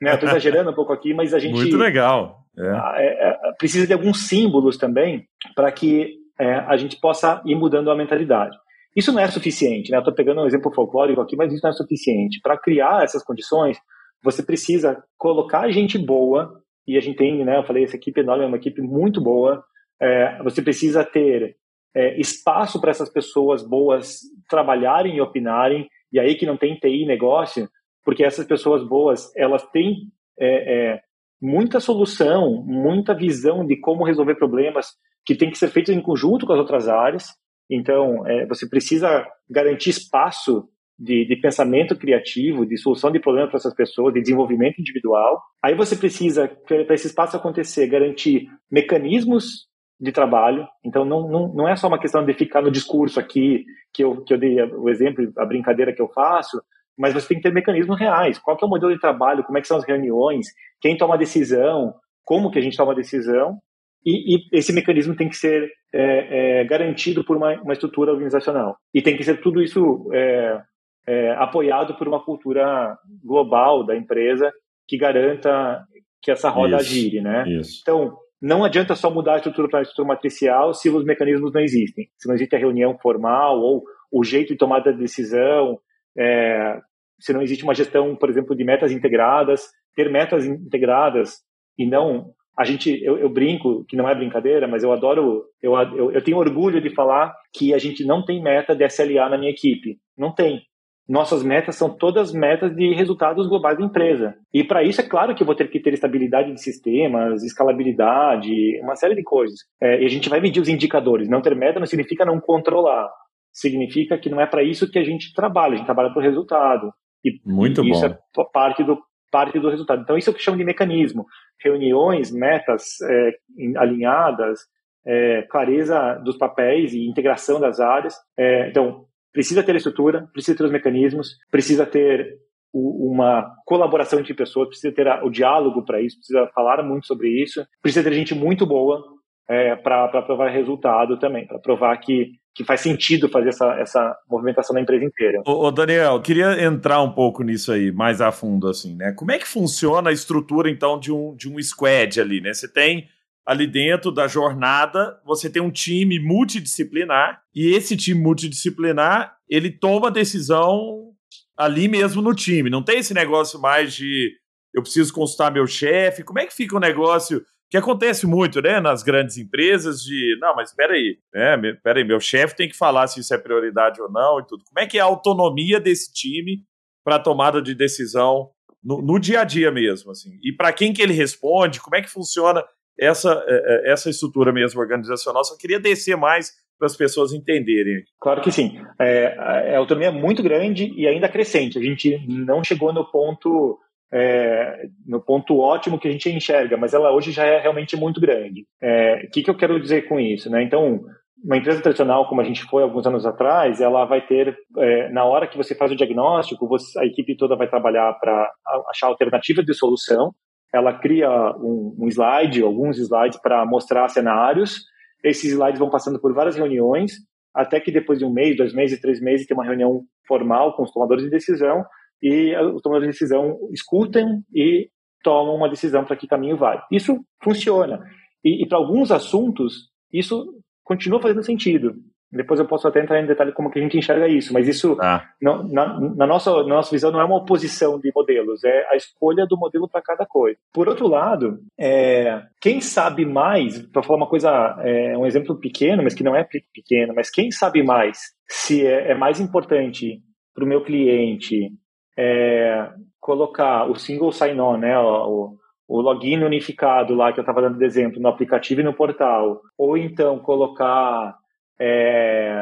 né, estou exagerando um pouco aqui, mas a gente... Muito legal. É. É, é precisa de alguns símbolos também para que é, a gente possa ir mudando a mentalidade. Isso não é suficiente, né? Estou pegando um exemplo folclórico aqui, mas isso não é suficiente. Para criar essas condições, você precisa colocar gente boa, e a gente tem, né, eu falei, essa equipe enorme é uma equipe muito boa, é, você precisa ter é, espaço para essas pessoas boas trabalharem e opinarem, e aí que não tem TI negócio, porque essas pessoas boas, elas têm é, é, muita solução, muita visão de como resolver problemas que tem que ser feitos em conjunto com as outras áreas, então é, você precisa garantir espaço de, de, pensamento criativo, de solução de problemas para essas pessoas, de desenvolvimento individual. Aí você precisa, para esse espaço acontecer, garantir mecanismos de trabalho. Então, não, não, não é só uma questão de ficar no discurso aqui, que eu, que eu dei o exemplo, a brincadeira que eu faço, mas você tem que ter mecanismos reais. Qual é o modelo de trabalho, como é que são as reuniões, quem toma a decisão, como que a gente toma a decisão, e, e esse mecanismo tem que ser é, é, garantido por uma, uma, estrutura organizacional. E tem que ser tudo isso é, é, apoiado por uma cultura global da empresa que garanta que essa roda isso, gire, né? Isso. Então, não adianta só mudar a estrutura para a estrutura matricial se os mecanismos não existem. Se não existe a reunião formal ou o jeito de tomada de decisão, é, se não existe uma gestão, por exemplo, de metas integradas, ter metas integradas e não a gente, eu, eu, brinco, que não é brincadeira, mas eu adoro, eu, eu, eu, tenho orgulho de falar que a gente não tem meta de SLA na minha equipe. Não tem nossas metas são todas metas de resultados globais da empresa. E para isso, é claro que eu vou ter que ter estabilidade de sistemas, escalabilidade, uma série de coisas. É, e a gente vai medir os indicadores. Não ter meta não significa não controlar. Significa que não é para isso que a gente trabalha. A gente trabalha para o resultado. E, Muito e bom. Isso é parte do, parte do resultado. Então, isso é o que chamo de mecanismo. Reuniões, metas é, alinhadas, é, clareza dos papéis e integração das áreas. É, então, precisa ter estrutura, precisa ter os mecanismos, precisa ter o, uma colaboração entre pessoas, precisa ter o diálogo para isso, precisa falar muito sobre isso, precisa ter gente muito boa é, para provar resultado também, para provar que, que faz sentido fazer essa, essa movimentação na empresa inteira. Ô, Daniel, queria entrar um pouco nisso aí, mais a fundo, assim, né? Como é que funciona a estrutura, então, de um, de um squad ali, né? Você tem ali dentro da jornada, você tem um time multidisciplinar e esse time multidisciplinar, ele toma decisão ali mesmo no time. Não tem esse negócio mais de eu preciso consultar meu chefe. Como é que fica o negócio que acontece muito, né, nas grandes empresas de, não, mas espera aí, né, espera aí, meu chefe tem que falar se isso é prioridade ou não e tudo. Como é que é a autonomia desse time para tomada de decisão no, no, dia a dia mesmo, assim? E para quem que ele responde? Como é que funciona essa, é, é, essa estrutura mesmo organizacional. Só queria descer mais para as pessoas entenderem. Claro que sim. É, a autonomia é muito grande e ainda crescente. A gente não chegou no ponto é, no ponto ótimo que a gente enxerga, mas ela hoje já é realmente muito grande. O é, que, que eu quero dizer com isso? Né? Então, uma empresa tradicional, como a gente foi alguns anos atrás, ela vai ter, é, na hora que você faz o diagnóstico, você, a equipe toda vai trabalhar para achar alternativas de solução. Ela cria um, um slide, alguns slides para mostrar cenários. Esses slides vão passando por várias reuniões, até que depois de um mês, dois meses, três meses, tem uma reunião formal com os tomadores de decisão e os tomadores de decisão escutam e tomam uma decisão para que caminho vai. Isso funciona. E, e para alguns assuntos, isso continua fazendo sentido. Depois eu posso até entrar em detalhe como que a gente enxerga isso, mas isso, ah. na, na, na, nossa, na nossa visão, não é uma oposição de modelos, é a escolha do modelo para cada coisa. Por outro lado, é, quem sabe mais, para falar uma coisa, é, um exemplo pequeno, mas que não é pequeno, mas quem sabe mais se é, é mais importante para o meu cliente é, colocar o single sign-on, né, o, o login unificado lá que eu estava dando de exemplo no aplicativo e no portal, ou então colocar é,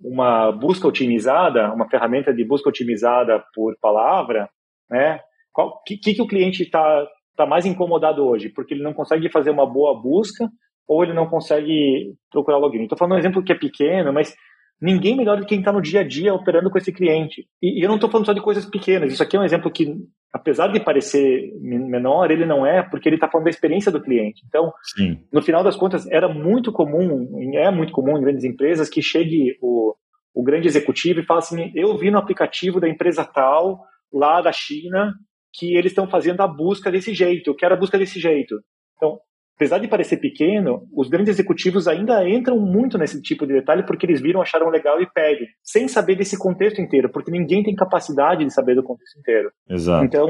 uma busca otimizada, uma ferramenta de busca otimizada por palavra, né? O que, que, o cliente está tá mais incomodado hoje? Porque ele não consegue fazer uma boa busca ou ele não consegue procurar login. Estou falando um exemplo que é pequeno, mas ninguém melhor do que quem está no dia a dia operando com esse cliente. E, e eu não estou falando só de coisas pequenas. Isso aqui é um exemplo que, apesar de parecer menor, ele não é, porque ele está falando da experiência do cliente. Então, Sim. no final das contas, era muito comum, é muito comum em grandes empresas, que chegue o, o grande executivo e fale assim: eu vi no aplicativo da empresa tal, lá da China, que eles estão fazendo a busca desse jeito, eu quero a busca desse jeito. Então, apesar de parecer pequeno, os grandes executivos ainda entram muito nesse tipo de detalhe porque eles viram, acharam legal e pedem, sem saber desse contexto inteiro, porque ninguém tem capacidade de saber do contexto inteiro. Exato. Então,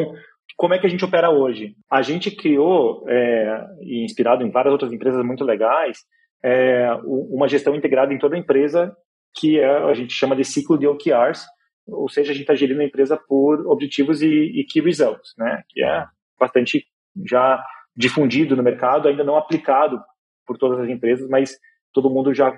como é que a gente opera hoje? A gente criou, é, inspirado em várias outras empresas muito legais, é, uma gestão integrada em toda a empresa que é, a gente chama de ciclo de OKRs, ou seja, a gente está gerindo a empresa por objetivos e, e key results, né? Que é bastante já difundido no mercado, ainda não aplicado por todas as empresas, mas todo mundo já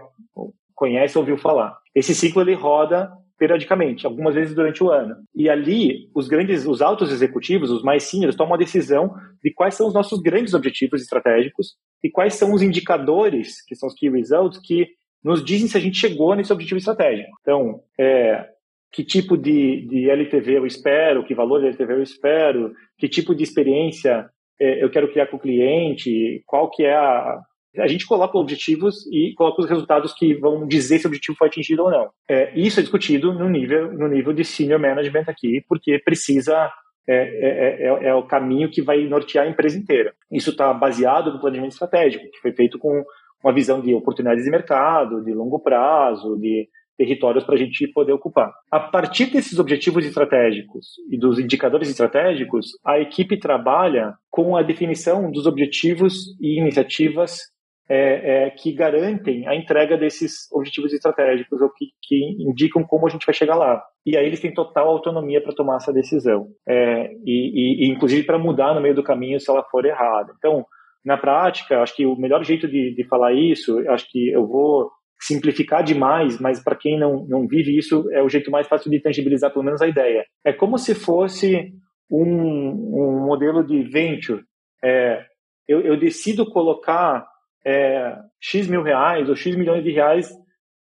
conhece, ouviu falar. Esse ciclo ele roda periodicamente, algumas vezes durante o ano. E ali, os grandes, os altos executivos, os mais seniors, tomam a decisão de quais são os nossos grandes objetivos estratégicos e quais são os indicadores, que são os key results, que nos dizem se a gente chegou nesse objetivo estratégico. Então, é, que tipo de, de LTV eu espero, que valor de LTV eu espero, que tipo de experiência eu quero criar com o cliente, qual que é a... A gente coloca objetivos e coloca os resultados que vão dizer se o objetivo foi atingido ou não. É, isso é discutido no nível, no nível de senior management aqui, porque precisa é, é, é, é, o caminho que vai nortear a empresa inteira. Isso está baseado no planejamento estratégico, que foi feito com uma visão de oportunidades de mercado, de longo prazo, de territórios para a gente poder ocupar. A partir desses objetivos estratégicos e dos indicadores estratégicos, a equipe trabalha com a definição dos objetivos e iniciativas é, é, que garantem a entrega desses objetivos estratégicos ou que, que, indicam como a gente vai chegar lá. E aí eles têm total autonomia para tomar essa decisão, é, e, e, inclusive para mudar no meio do caminho se ela for errada. Então, na prática, acho que o melhor jeito de, de falar isso, acho que eu vou simplificar demais, mas para quem não, não vive isso, é o jeito mais fácil de tangibilizar pelo menos a ideia. É como se fosse um, um modelo de venture. É, eu, eu, decido colocar é, X mil reais ou X milhões de reais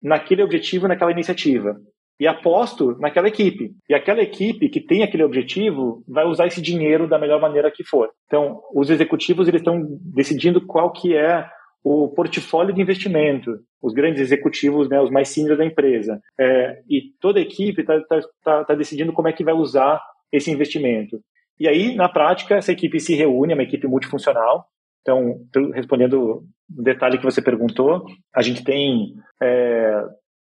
naquele objetivo, naquela iniciativa. E aposto naquela equipe. E aquela equipe que tem aquele objetivo vai usar esse dinheiro da melhor maneira que for. Então, os executivos eles estão decidindo qual que é o portfólio de investimento, os grandes executivos, né, os mais seniors da empresa. É, e toda a equipe está tá, tá, tá decidindo como é que vai usar esse investimento. E aí, na prática, essa equipe se reúne, é uma equipe multifuncional. Então, respondendo o detalhe que você perguntou, a gente tem, é,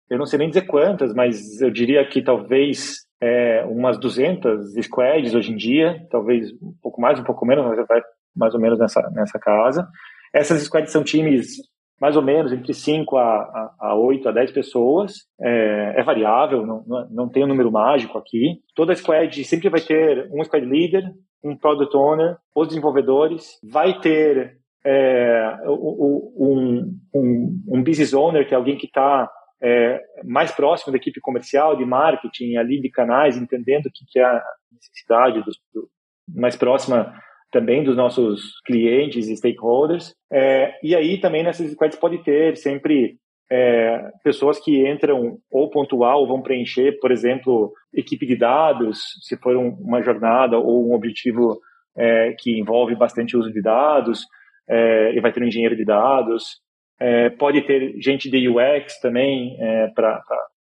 eu não sei nem dizer quantas, mas eu diria que talvez é, umas 200 squads hoje em dia, talvez um pouco mais, um pouco menos, mas vai mais ou menos nessa, nessa casa. Essas squads são times mais ou menos entre 5 a, a, a 8 a 10 pessoas. É, é variável, não, não tem um número mágico aqui. Toda squad sempre vai ter um squad leader, um product owner, os desenvolvedores, vai ter é, um, um, um business owner, que é alguém que está é, mais próximo da equipe comercial, de marketing, ali de canais, entendendo o que, que é a necessidade do, do, mais próxima também dos nossos clientes e stakeholders. É, e aí também nessas squads pode ter sempre é, pessoas que entram ou pontual, ou vão preencher, por exemplo, equipe de dados, se for um, uma jornada ou um objetivo é, que envolve bastante uso de dados, é, e vai ter um engenheiro de dados. É, pode ter gente de UX também é, para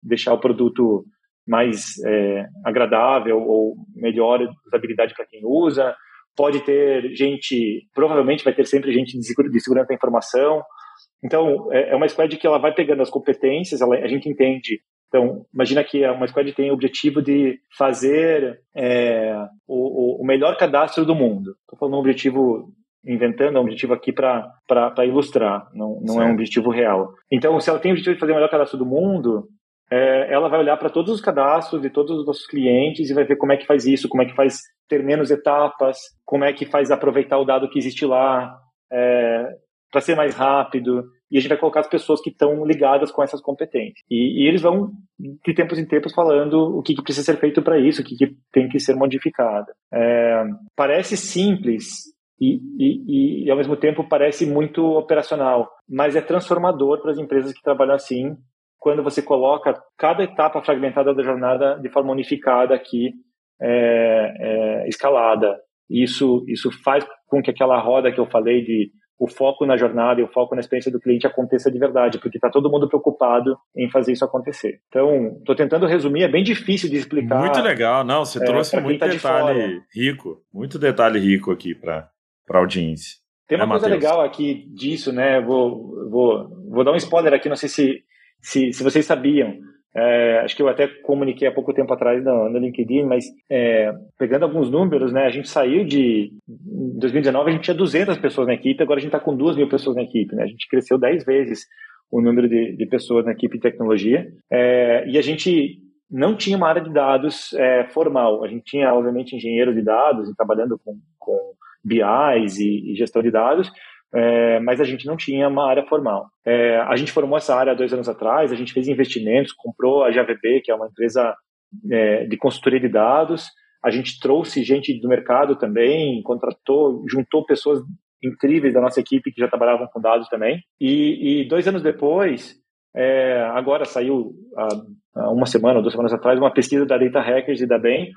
deixar o produto mais agradável ou melhor usabilidade para quem usa. Pode ter gente, provavelmente vai ter sempre gente de segurança da informação. Então, é, é uma squad que ela vai pegando as competências, ela, a gente entende. Então, imagina que uma squad tem o objetivo de fazer é, o, o, melhor cadastro do mundo. Estou falando um objetivo inventando, é um objetivo aqui para ilustrar, não, não é um objetivo real. Então, se ela tem o objetivo de fazer o melhor cadastro do mundo, é, ela vai olhar para todos os cadastros de todos os nossos clientes e vai ver como é que faz isso, como é que faz ter menos etapas, como é que faz aproveitar o dado que existe lá é, para ser mais rápido. E a gente vai colocar as pessoas que estão ligadas com essas competências. E, e, eles vão, de tempos em tempos, falando o que, que precisa ser feito para isso, o que, que, tem que ser modificado. É, parece simples, e, e, e, ao mesmo tempo parece muito operacional, mas é transformador para as empresas que trabalham assim, quando você coloca cada etapa fragmentada da jornada de forma unificada aqui, é, é, escalada. Isso, isso faz com que aquela roda que eu falei de o foco na jornada e o foco na experiência do cliente aconteça de verdade, porque está todo mundo preocupado em fazer isso acontecer. Então, estou tentando resumir, é bem difícil de explicar. Muito legal, não, você é, trouxe muito tá detalhe de rico, muito detalhe rico aqui para a audiência. Tem uma é, coisa Mateus? legal aqui disso, né? Vou, vou, vou dar um spoiler aqui, não sei se, se, se vocês sabiam. É, acho que eu até comuniquei há pouco tempo atrás no, no LinkedIn, mas é, pegando alguns números, né, a gente saiu de. Em 2019 a gente tinha 200 pessoas na equipe, agora a gente está com 2 mil pessoas na equipe. Né, a gente cresceu 10 vezes o número de, de pessoas na equipe de tecnologia. É, e a gente não tinha uma área de dados é, formal. A gente tinha, obviamente, engenheiros de dados trabalhando com, com BIs e, e gestão de dados, é, mas a gente não tinha uma área formal. É, a gente formou essa área dois anos atrás, a gente fez investimentos, comprou a JVB, que é uma empresa é, de consultoria de dados, a gente trouxe gente do mercado também, contratou, juntou pessoas incríveis da nossa equipe que já trabalhavam com dados também. E, e dois anos depois, é, agora saiu, há, uma semana ou duas semanas atrás, uma pesquisa da Data Hackers e da BEM,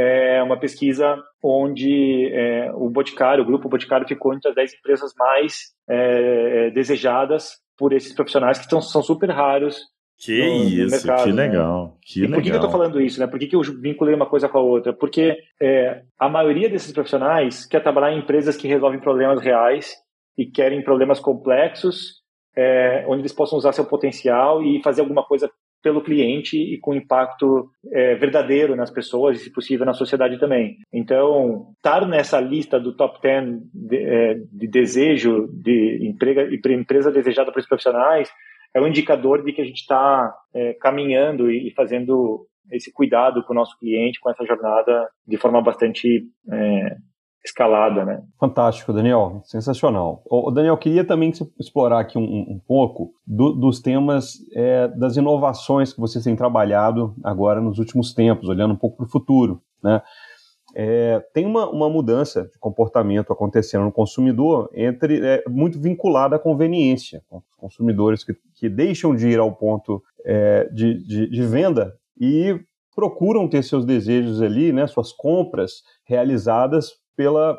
é uma pesquisa onde é, o Boticário, o grupo Boticário ficou entre as 10 empresas mais é, desejadas por esses profissionais que tão, são super raros que no, isso, no mercado, que né? legal. Né? Que e por legal. que, eu estou falando isso? Né? Por que, que eu vinculei uma coisa com a outra? Porque é, a maioria desses profissionais quer trabalhar em empresas que resolvem problemas reais e querem problemas complexos, é, onde eles possam usar seu potencial e fazer alguma coisa pelo cliente e com impacto é, verdadeiro nas pessoas e, se possível, na sociedade também. Então, estar nessa lista do top 10 de, é, de desejo de emprega, empresa desejada para os profissionais é um indicador de que a gente está é, caminhando e fazendo esse cuidado com o nosso cliente, com essa jornada de forma bastante é, escalada, né? Fantástico, Daniel, sensacional. O Daniel queria também explorar aqui um, um pouco do, dos temas é, das inovações que vocês têm trabalhado agora nos últimos tempos, olhando um pouco para o futuro, né? É, tem uma, uma, mudança de comportamento acontecendo no consumidor entre é, muito vinculada à conveniência. Consumidores que, que deixam de ir ao ponto é, de, de, de, venda e procuram ter seus desejos ali, né, suas compras realizadas pela,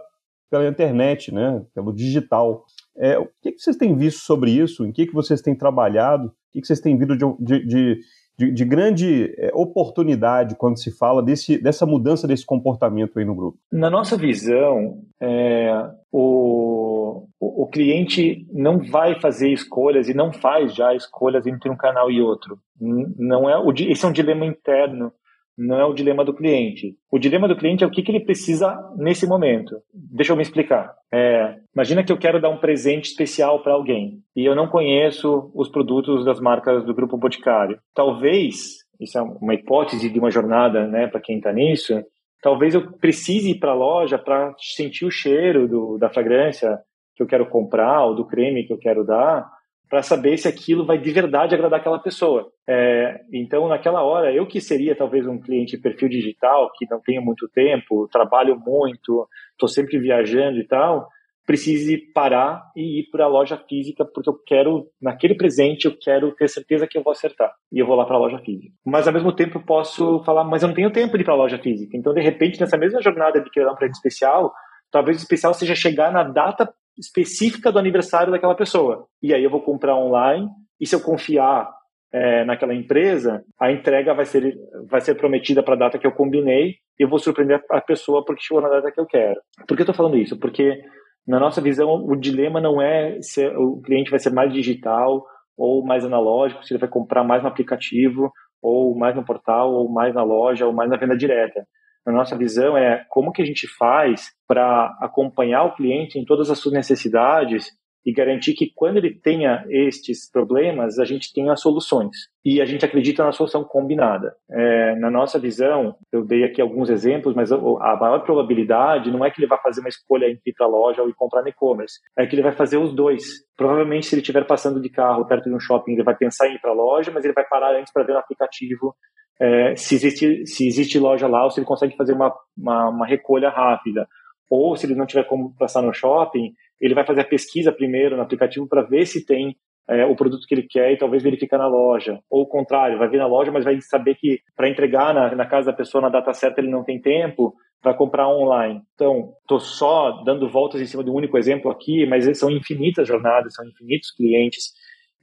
pela internet, né, pelo digital. É, o que, que, vocês têm visto sobre isso? Em que, que vocês têm trabalhado? O que, que vocês têm visto de, de, de, de grande é, oportunidade quando se fala desse, dessa mudança desse comportamento aí no grupo? Na nossa visão, é, o, o, o, cliente não vai fazer escolhas e não faz já escolhas entre um canal e outro. Não é, esse é um dilema interno não é o dilema do cliente. O dilema do cliente é o que, que ele precisa nesse momento. Deixa eu me explicar. É, imagina que eu quero dar um presente especial para alguém e eu não conheço os produtos das marcas do Grupo Boticário. Talvez, isso é uma hipótese de uma jornada né, para quem está nisso, talvez eu precise ir para a loja para sentir o cheiro do, da fragrância que eu quero comprar ou do creme que eu quero dar para saber se aquilo vai de verdade agradar aquela pessoa. É, então, naquela hora, eu que seria talvez um cliente de perfil digital, que não tenho muito tempo, trabalho muito, estou sempre viajando e tal, precise parar e ir para a loja física, porque eu quero, naquele presente, eu quero ter certeza que eu vou acertar. E eu vou lá para a loja física. Mas, ao mesmo tempo, eu posso falar, mas eu não tenho tempo de ir para a loja física. Então, de repente, nessa mesma jornada de criar um presente especial, talvez o especial seja chegar na data específica do aniversário daquela pessoa. E aí eu vou comprar online, e se eu confiar é, naquela empresa, a entrega vai ser, vai ser prometida para a data que eu combinei, e eu vou surpreender a pessoa porque chegou na data que eu quero. Por que eu estou falando isso? Porque, na nossa visão, o dilema não é se o cliente vai ser mais digital ou mais analógico, se ele vai comprar mais no aplicativo, ou mais no portal, ou mais na loja, ou mais na venda direta na nossa visão é como que a gente faz para acompanhar o cliente em todas as suas necessidades e garantir que quando ele tenha estes problemas, a gente tenha soluções. E a gente acredita na solução combinada. É, na nossa visão, eu dei aqui alguns exemplos, mas a maior probabilidade não é que ele vá fazer uma escolha entre ir para a loja ou ir comprar no e-commerce, é que ele vai fazer os dois. Provavelmente, se ele estiver passando de carro perto de um shopping, ele vai pensar em ir para a loja, mas ele vai parar antes para ver no aplicativo é, se, existe, se existe loja lá ou se ele consegue fazer uma, uma, uma, recolha rápida. Ou se ele não tiver como passar no shopping, ele vai fazer a pesquisa primeiro no aplicativo para ver se tem é, o produto que ele quer e talvez verificar na loja. Ou o contrário, vai ver na loja, mas vai saber que para entregar na, na casa da pessoa na data certa ele não tem tempo, para comprar online. Então, estou só dando voltas em cima de um único exemplo aqui, mas são infinitas jornadas, são infinitos clientes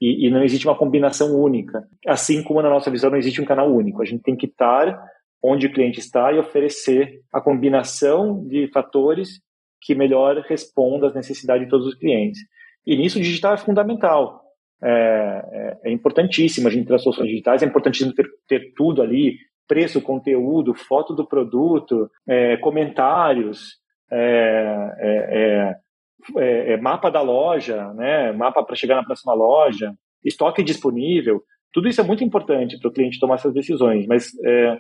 e, e, não existe uma combinação única. Assim como na nossa visão não existe um canal único. A gente tem que estar onde o cliente está e oferecer a combinação de fatores que melhor responda às necessidades de todos os clientes. E nisso o digital é fundamental. É, é, é importantíssimo a gente ter as soluções digitais, é importantíssimo ter, ter tudo ali, preço, conteúdo, foto do produto, é, comentários, é, é, é mapa da loja, né, mapa para chegar na próxima loja, estoque disponível, tudo isso é muito importante para o cliente tomar essas decisões, mas é,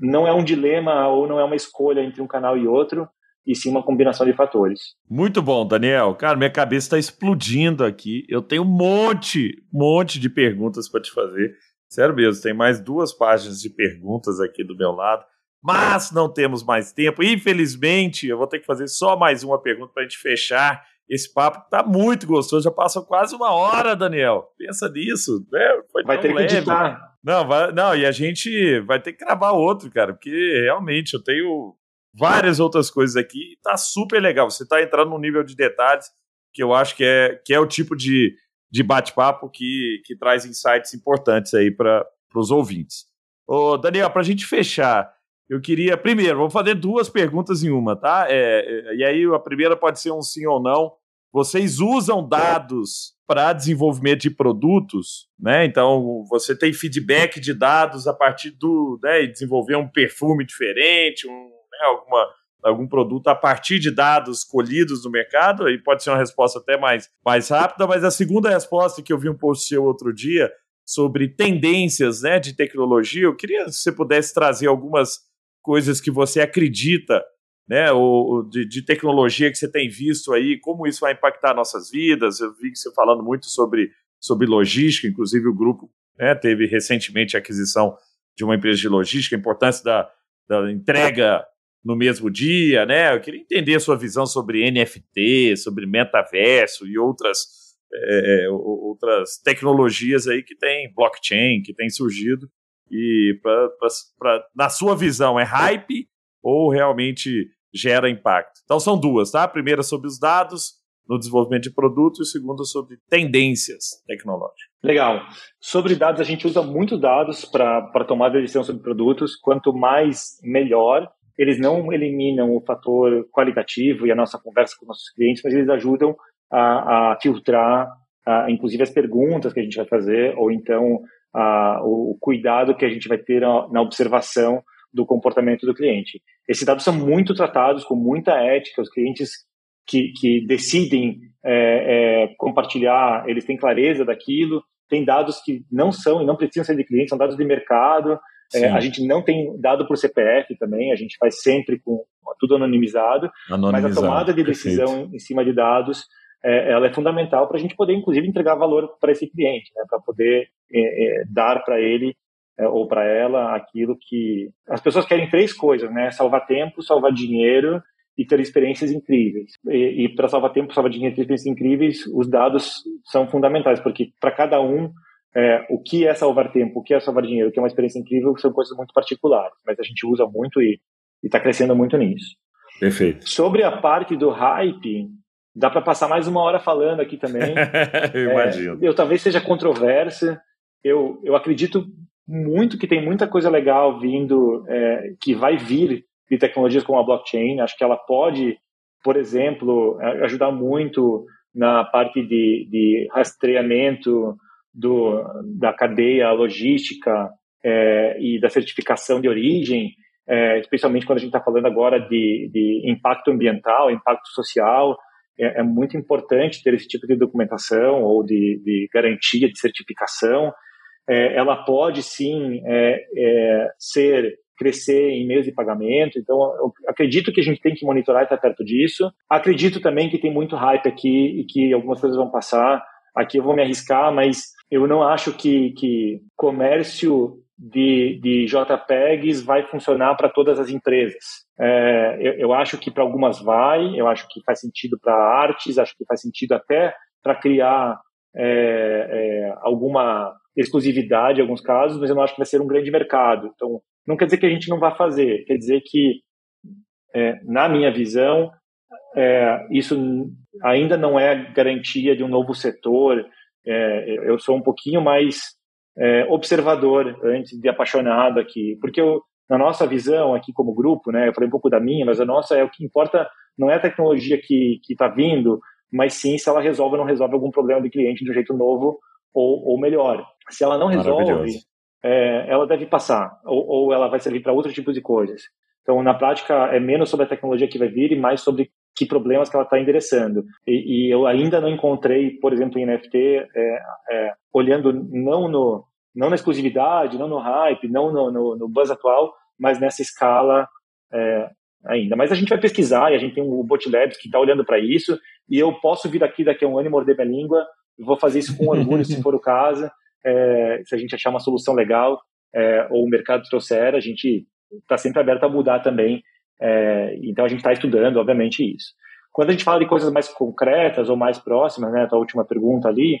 não é um dilema ou não é uma escolha entre um canal e outro, e sim uma combinação de fatores. Muito bom, Daniel. Cara, minha cabeça está explodindo aqui. Eu tenho um monte, monte de perguntas para te fazer. Sério mesmo, tem mais duas páginas de perguntas aqui do meu lado. Mas não temos mais tempo. Infelizmente, eu vou ter que fazer só mais uma pergunta para a gente fechar esse papo. Tá muito gostoso. Já passou quase uma hora, Daniel. Pensa nisso. Né? Foi vai ter leve. que editar. Não, vai, não, e a gente vai ter que gravar outro, cara, porque realmente eu tenho várias outras coisas aqui e tá super legal. Você tá entrando num nível de detalhes que eu acho que é, que é o tipo de, de bate-papo que, que traz insights importantes aí para os ouvintes. Ô, Daniel, para a gente fechar, eu queria, primeiro, vou fazer duas perguntas em uma, tá? É, é, e aí a primeira pode ser um sim ou não. Vocês usam dados para desenvolvimento de produtos, né? Então você tem feedback de dados a partir do, né, e desenvolver um perfume diferente, um, né, alguma algum produto a partir de dados colhidos no mercado, aí pode ser uma resposta até mais, mais rápida, mas a segunda resposta que eu vi um post seu outro dia sobre tendências né, de tecnologia, eu queria que você pudesse trazer algumas coisas que você acredita, né, ou, de, de, tecnologia que você tem visto aí, como isso vai impactar nossas vidas. Eu vi você falando muito sobre, sobre logística, inclusive o grupo né, teve recentemente a aquisição de uma empresa de logística, a importância da, da entrega no mesmo dia, né? Eu queria entender a sua visão sobre NFT, sobre metaverso e outras, é, é outras tecnologias aí que tem blockchain, que tem surgido e pra, pra, pra, na sua visão, é hype ou realmente gera impacto? Então são duas, tá? A primeira sobre os dados no desenvolvimento de produto e a segunda sobre tendências tecnológicas. Legal. Sobre dados, a gente usa muitos dados para tomar decisão sobre produtos. Quanto mais, melhor. Eles não eliminam o fator qualitativo e a nossa conversa com nossos clientes, mas eles ajudam a, a filtrar, a, inclusive, as perguntas que a gente vai fazer, ou então a, o cuidado que a gente vai ter na observação do comportamento do cliente. Esses dados são muito tratados com muita ética, os clientes que, que decidem é, é, compartilhar, eles têm clareza daquilo, tem dados que não são e não precisam ser de clientes, são dados de mercado, é, a gente não tem dado por CPF também, a gente faz sempre com tudo anonimizado, anonimizado mas a tomada de decisão perfeito. em cima de dados é, ela é fundamental para a gente poder, inclusive, entregar valor para esse cliente, né, para poder é, é, dar para ele é, ou para ela aquilo que as pessoas querem três coisas, né? Salvar tempo, salvar dinheiro e ter experiências incríveis. E, e para salvar tempo, salvar dinheiro e ter experiências incríveis, os dados são fundamentais, porque para cada um é, o que é salvar tempo, o que é salvar dinheiro, o que é uma experiência incrível, são coisas muito particulares, mas a gente usa muito e está crescendo muito nisso. Perfeito. Sobre a parte do hype, dá para passar mais uma hora falando aqui também. (laughs) eu imagino. É, eu talvez seja controversa. Eu, eu acredito muito que tem muita coisa legal vindo, é, que vai vir de tecnologias como a blockchain. Acho que ela pode, por exemplo, ajudar muito na parte de, de rastreamento do, da cadeia logística é, e da certificação de origem, é, especialmente quando a gente está falando agora de, de, impacto ambiental, impacto social. É, é, muito importante ter esse tipo de documentação ou de, de garantia de certificação. É, ela pode sim é, é, ser crescer em meios de pagamento. Então, acredito que a gente tem que monitorar e estar perto disso. Acredito também que tem muito hype aqui e que algumas coisas vão passar. Aqui eu vou me arriscar, mas eu não acho que, que comércio de, de JPEGs vai funcionar para todas as empresas. É, eu, eu, acho que para algumas vai, eu acho que faz sentido para artes, acho que faz sentido até para criar é, é, alguma exclusividade em alguns casos, mas eu não acho que vai ser um grande mercado. Então, não quer dizer que a gente não vá fazer, quer dizer que, é, na minha visão, é, isso ainda não é garantia de um novo setor. É, eu sou um pouquinho mais é, observador antes de apaixonado aqui, porque eu, na nossa visão aqui como grupo, né, eu falei um pouco da minha, mas a nossa é o que importa não é a tecnologia que está vindo, mas sim se ela resolve ou não resolve algum problema do cliente de um jeito novo ou, ou melhor. Se ela não resolve, é, ela deve passar, ou, ou ela vai servir para outros tipos de coisas. Então, na prática, é menos sobre a tecnologia que vai vir e mais sobre que problemas que ela está endereçando. E, e, eu ainda não encontrei, por exemplo, em NFT, é, é, olhando não, no, não na exclusividade, não no hype, não no, no, no buzz atual, mas nessa escala é, ainda. Mas a gente vai pesquisar e a gente tem o Bot Labs que está olhando para isso e eu posso vir aqui daqui a um ano e morder minha língua, vou fazer isso com orgulho se for o caso, é, se a gente achar uma solução legal é, ou o mercado trouxer, a gente está sempre aberto a mudar também é, então a gente está estudando, obviamente, isso. Quando a gente fala de coisas mais concretas ou mais próximas, né, a última pergunta ali,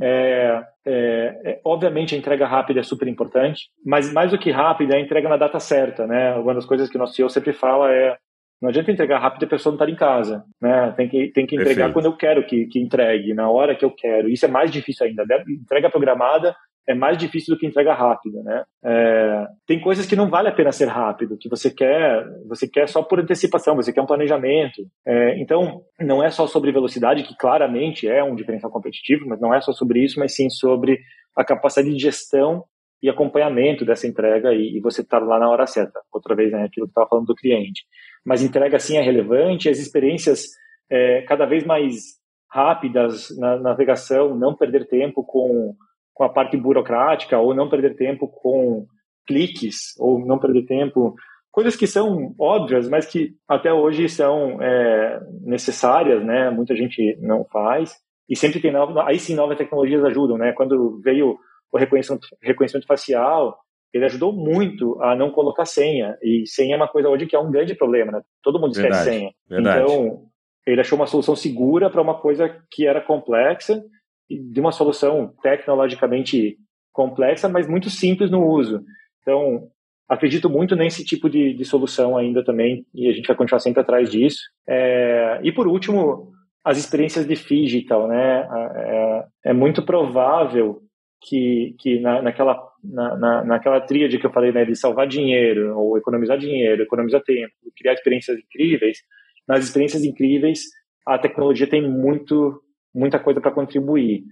é, é, é, obviamente a entrega rápida é super importante, mas mais do que rápida é a entrega na data certa, né? Uma das coisas que o nosso CEO sempre fala é não adianta entregar rápido e a pessoa não estar em casa, né? Tem que, tem que entregar Perfeito. quando eu quero que, que entregue, na hora que eu quero. Isso é mais difícil ainda. Entrega programada é mais difícil do que entrega rápida, né? É, tem coisas que não vale a pena ser rápido, que você quer, você quer só por antecipação, você quer um planejamento. É, então, não é só sobre velocidade, que claramente é um diferencial competitivo, mas não é só sobre isso, mas sim sobre a capacidade de gestão e acompanhamento dessa entrega e, e você estar tá lá na hora certa. Outra vez, né, aquilo que estava falando do cliente. Mas entrega sim é relevante, as experiências é, cada vez mais rápidas na navegação, não perder tempo com com a parte burocrática, ou não perder tempo com cliques, ou não perder tempo. Coisas que são óbvias, mas que até hoje são é, necessárias, né? Muita gente não faz. E sempre tem nova, aí sim novas tecnologias ajudam, né? Quando veio o reconhecimento, reconhecimento facial, ele ajudou muito a não colocar senha. E senha é uma coisa hoje que é um grande problema, né? Todo mundo esquece verdade, senha. Verdade. Então, ele achou uma solução segura para uma coisa que era complexa de uma solução tecnologicamente complexa, mas muito simples no uso. Então, acredito muito nesse tipo de, de solução ainda também, e a gente vai continuar sempre atrás disso. É, e por último, as experiências de digital, né? É, é muito provável que, que na, naquela, na, na, naquela tríade que eu falei, né, de salvar dinheiro, ou economizar dinheiro, economizar tempo, criar experiências incríveis, nas experiências incríveis, a tecnologia tem muito muita coisa para contribuir.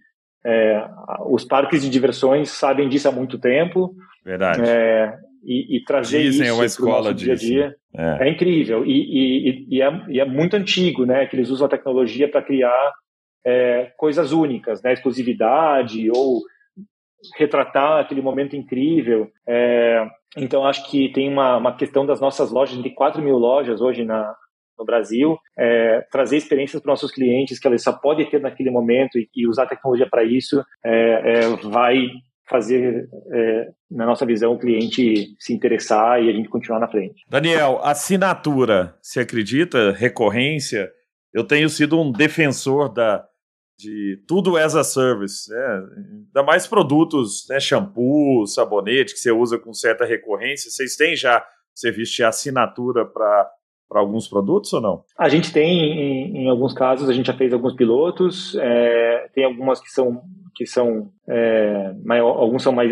É, os parques de diversões sabem disso há muito tempo. Verdade. É, e, e, trazer Disney isso é uma escola dia a dia é. é incrível e, e, e, é, e, é, muito antigo, né? Que eles usam a tecnologia para criar é, coisas únicas, né? Exclusividade ou retratar aquele momento incrível. É, então acho que tem uma, uma questão das nossas lojas, de 4 mil lojas hoje na, no Brasil, é, trazer experiências para nossos clientes que eles só podem ter naquele momento e, e usar a tecnologia para isso, é, é, vai fazer, é, na nossa visão, o cliente se interessar e a gente continuar na frente. Daniel, assinatura, você acredita? Recorrência? Eu tenho sido um defensor da, de tudo as a service, né? ainda mais produtos, né? shampoo, sabonete, que você usa com certa recorrência. Vocês têm já serviço de assinatura para para alguns produtos ou não? A gente tem, em, em, alguns casos, a gente já fez alguns pilotos, é, tem algumas que são, que são é, maior, alguns são mais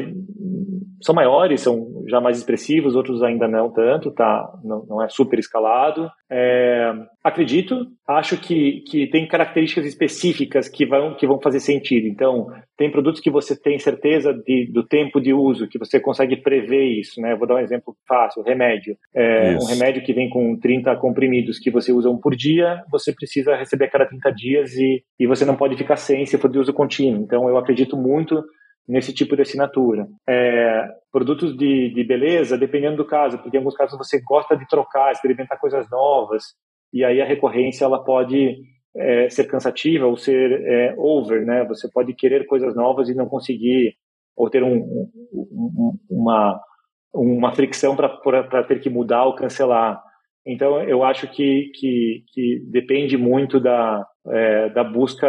são maiores, são já mais expressivos, outros ainda não tanto, tá? Não, não é super escalado. É, acredito, acho que, que tem características específicas que vão, que vão fazer sentido. Então, tem produtos que você tem certeza de, do tempo de uso, que você consegue prever isso, né? Vou dar um exemplo fácil, remédio. É, um remédio que vem com 30 comprimidos que você usa um por dia, você precisa receber a cada 30 dias e, e você não pode ficar sem se for de uso contínuo. Então, eu acredito muito nesse tipo de assinatura. É, produtos de, de beleza, dependendo do caso, porque em alguns casos você gosta de trocar, experimentar coisas novas, e aí a recorrência ela pode é, ser cansativa ou ser é, over, né? Você pode querer coisas novas e não conseguir, ou ter um, um, uma, uma fricção para ter que mudar ou cancelar. Então, eu acho que, que, que depende muito da, é, da busca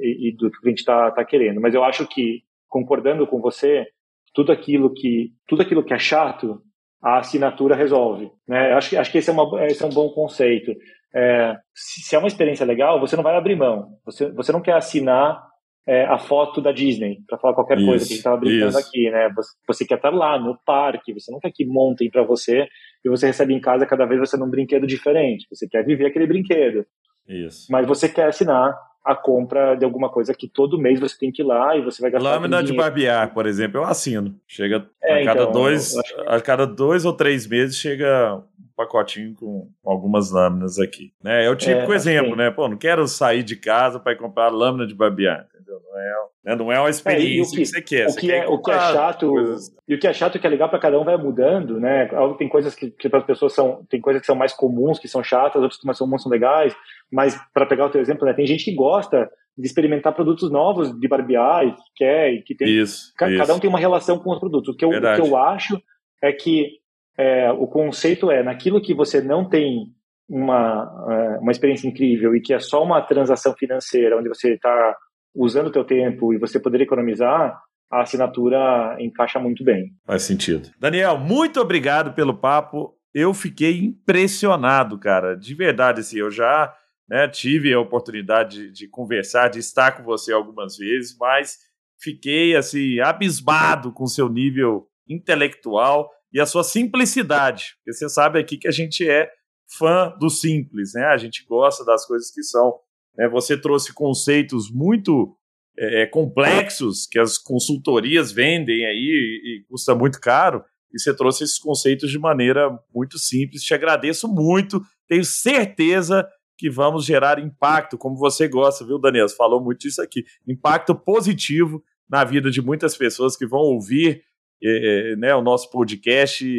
e, e, do que a gente está tá querendo. Mas eu acho que concordando com você, tudo aquilo que tudo aquilo que é chato, a assinatura resolve. Né? Acho, acho que esse é, uma, esse é um bom conceito. É, se é uma experiência legal, você não vai abrir mão. Você, você não quer assinar é, a foto da Disney para falar qualquer isso, coisa que a gente estava brincando isso. aqui, né? Você, você, quer estar lá no parque, você não quer que montem para você e você recebe em casa cada vez você num brinquedo diferente. Você quer viver aquele brinquedo. Isso. Mas você quer assinar a compra de alguma coisa que todo mês você tem que ir lá e você vai gastar. Lâmina de barbear, por exemplo, eu assino. Chega é, a, cada então, dois, que... a cada dois ou três meses chega um pacotinho com algumas lâminas aqui. Né? É o típico é, exemplo, né? Pô, não quero sair de casa para comprar lâmina de barbear. Não é, né? não é uma experiência é, que, que, você quer. O que, é, o que é chato, coisas... e o que é chato que é legal para cada um vai mudando, né? Tem coisas que, que para as pessoas são, tem coisas que são mais comuns, que são chatas, outras que são, são legais. Mas para pegar o teu exemplo, né? Tem gente que gosta de experimentar produtos novos de barbear e que quer e que tem. Isso, ca, isso. Cada um tem uma relação com os produtos. O que eu, o que eu acho é que é, o conceito é naquilo que você não tem uma, é, uma experiência incrível e que é só uma transação financeira onde você está usando o teu tempo e você poder economizar, a assinatura encaixa muito bem. Faz sentido. Daniel, muito obrigado pelo papo. Eu fiquei impressionado, cara. De verdade, assim, eu já né, tive a oportunidade de, de conversar, de estar com você algumas vezes, mas fiquei assim abismado com seu nível intelectual e a sua simplicidade. Porque você sabe aqui que a gente é fã do simples, né? A gente gosta das coisas que são né? Você trouxe conceitos muito é, é, complexos que as consultorias vendem aí e, custa muito caro, e você trouxe esses conceitos de maneira muito simples. Te agradeço muito, tenho certeza que vamos gerar impacto, como você gosta, viu, Daniel? Você falou muito disso aqui. Impacto positivo na vida de muitas pessoas que vão ouvir é, né, o nosso podcast e,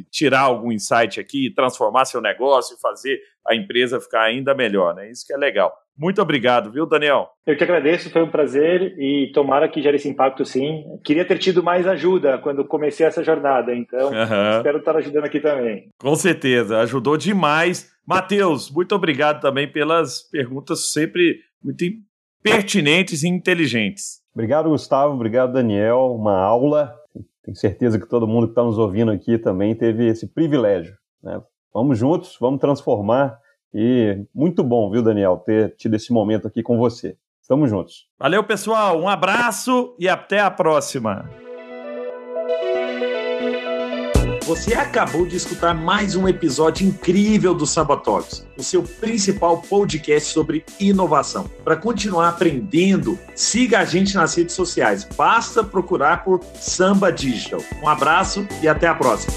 e, tirar algum insight aqui, transformar seu negócio e fazer a empresa ficar ainda melhor. Né? Isso que é legal. Muito obrigado, viu, Daniel? Eu que agradeço, foi um prazer e tomara que gere esse impacto sim. Queria ter tido mais ajuda quando comecei essa jornada, então (laughs) uhum. espero estar ajudando aqui também. Com certeza, ajudou demais. Matheus, muito obrigado também pelas perguntas sempre muito pertinentes e inteligentes. Obrigado, Gustavo. Obrigado, Daniel. Uma aula. Tenho certeza que todo mundo que está nos ouvindo aqui também teve esse privilégio. Né? Vamos juntos, vamos transformar e muito bom, viu, Daniel, ter tido esse momento aqui com você. Estamos juntos. Valeu, pessoal. Um abraço e até a próxima. Você acabou de escutar mais um episódio incrível do Sabotalks, o seu principal podcast sobre inovação. Para continuar aprendendo, siga a gente nas redes sociais. Basta procurar por Samba Digital. Um abraço e até a próxima.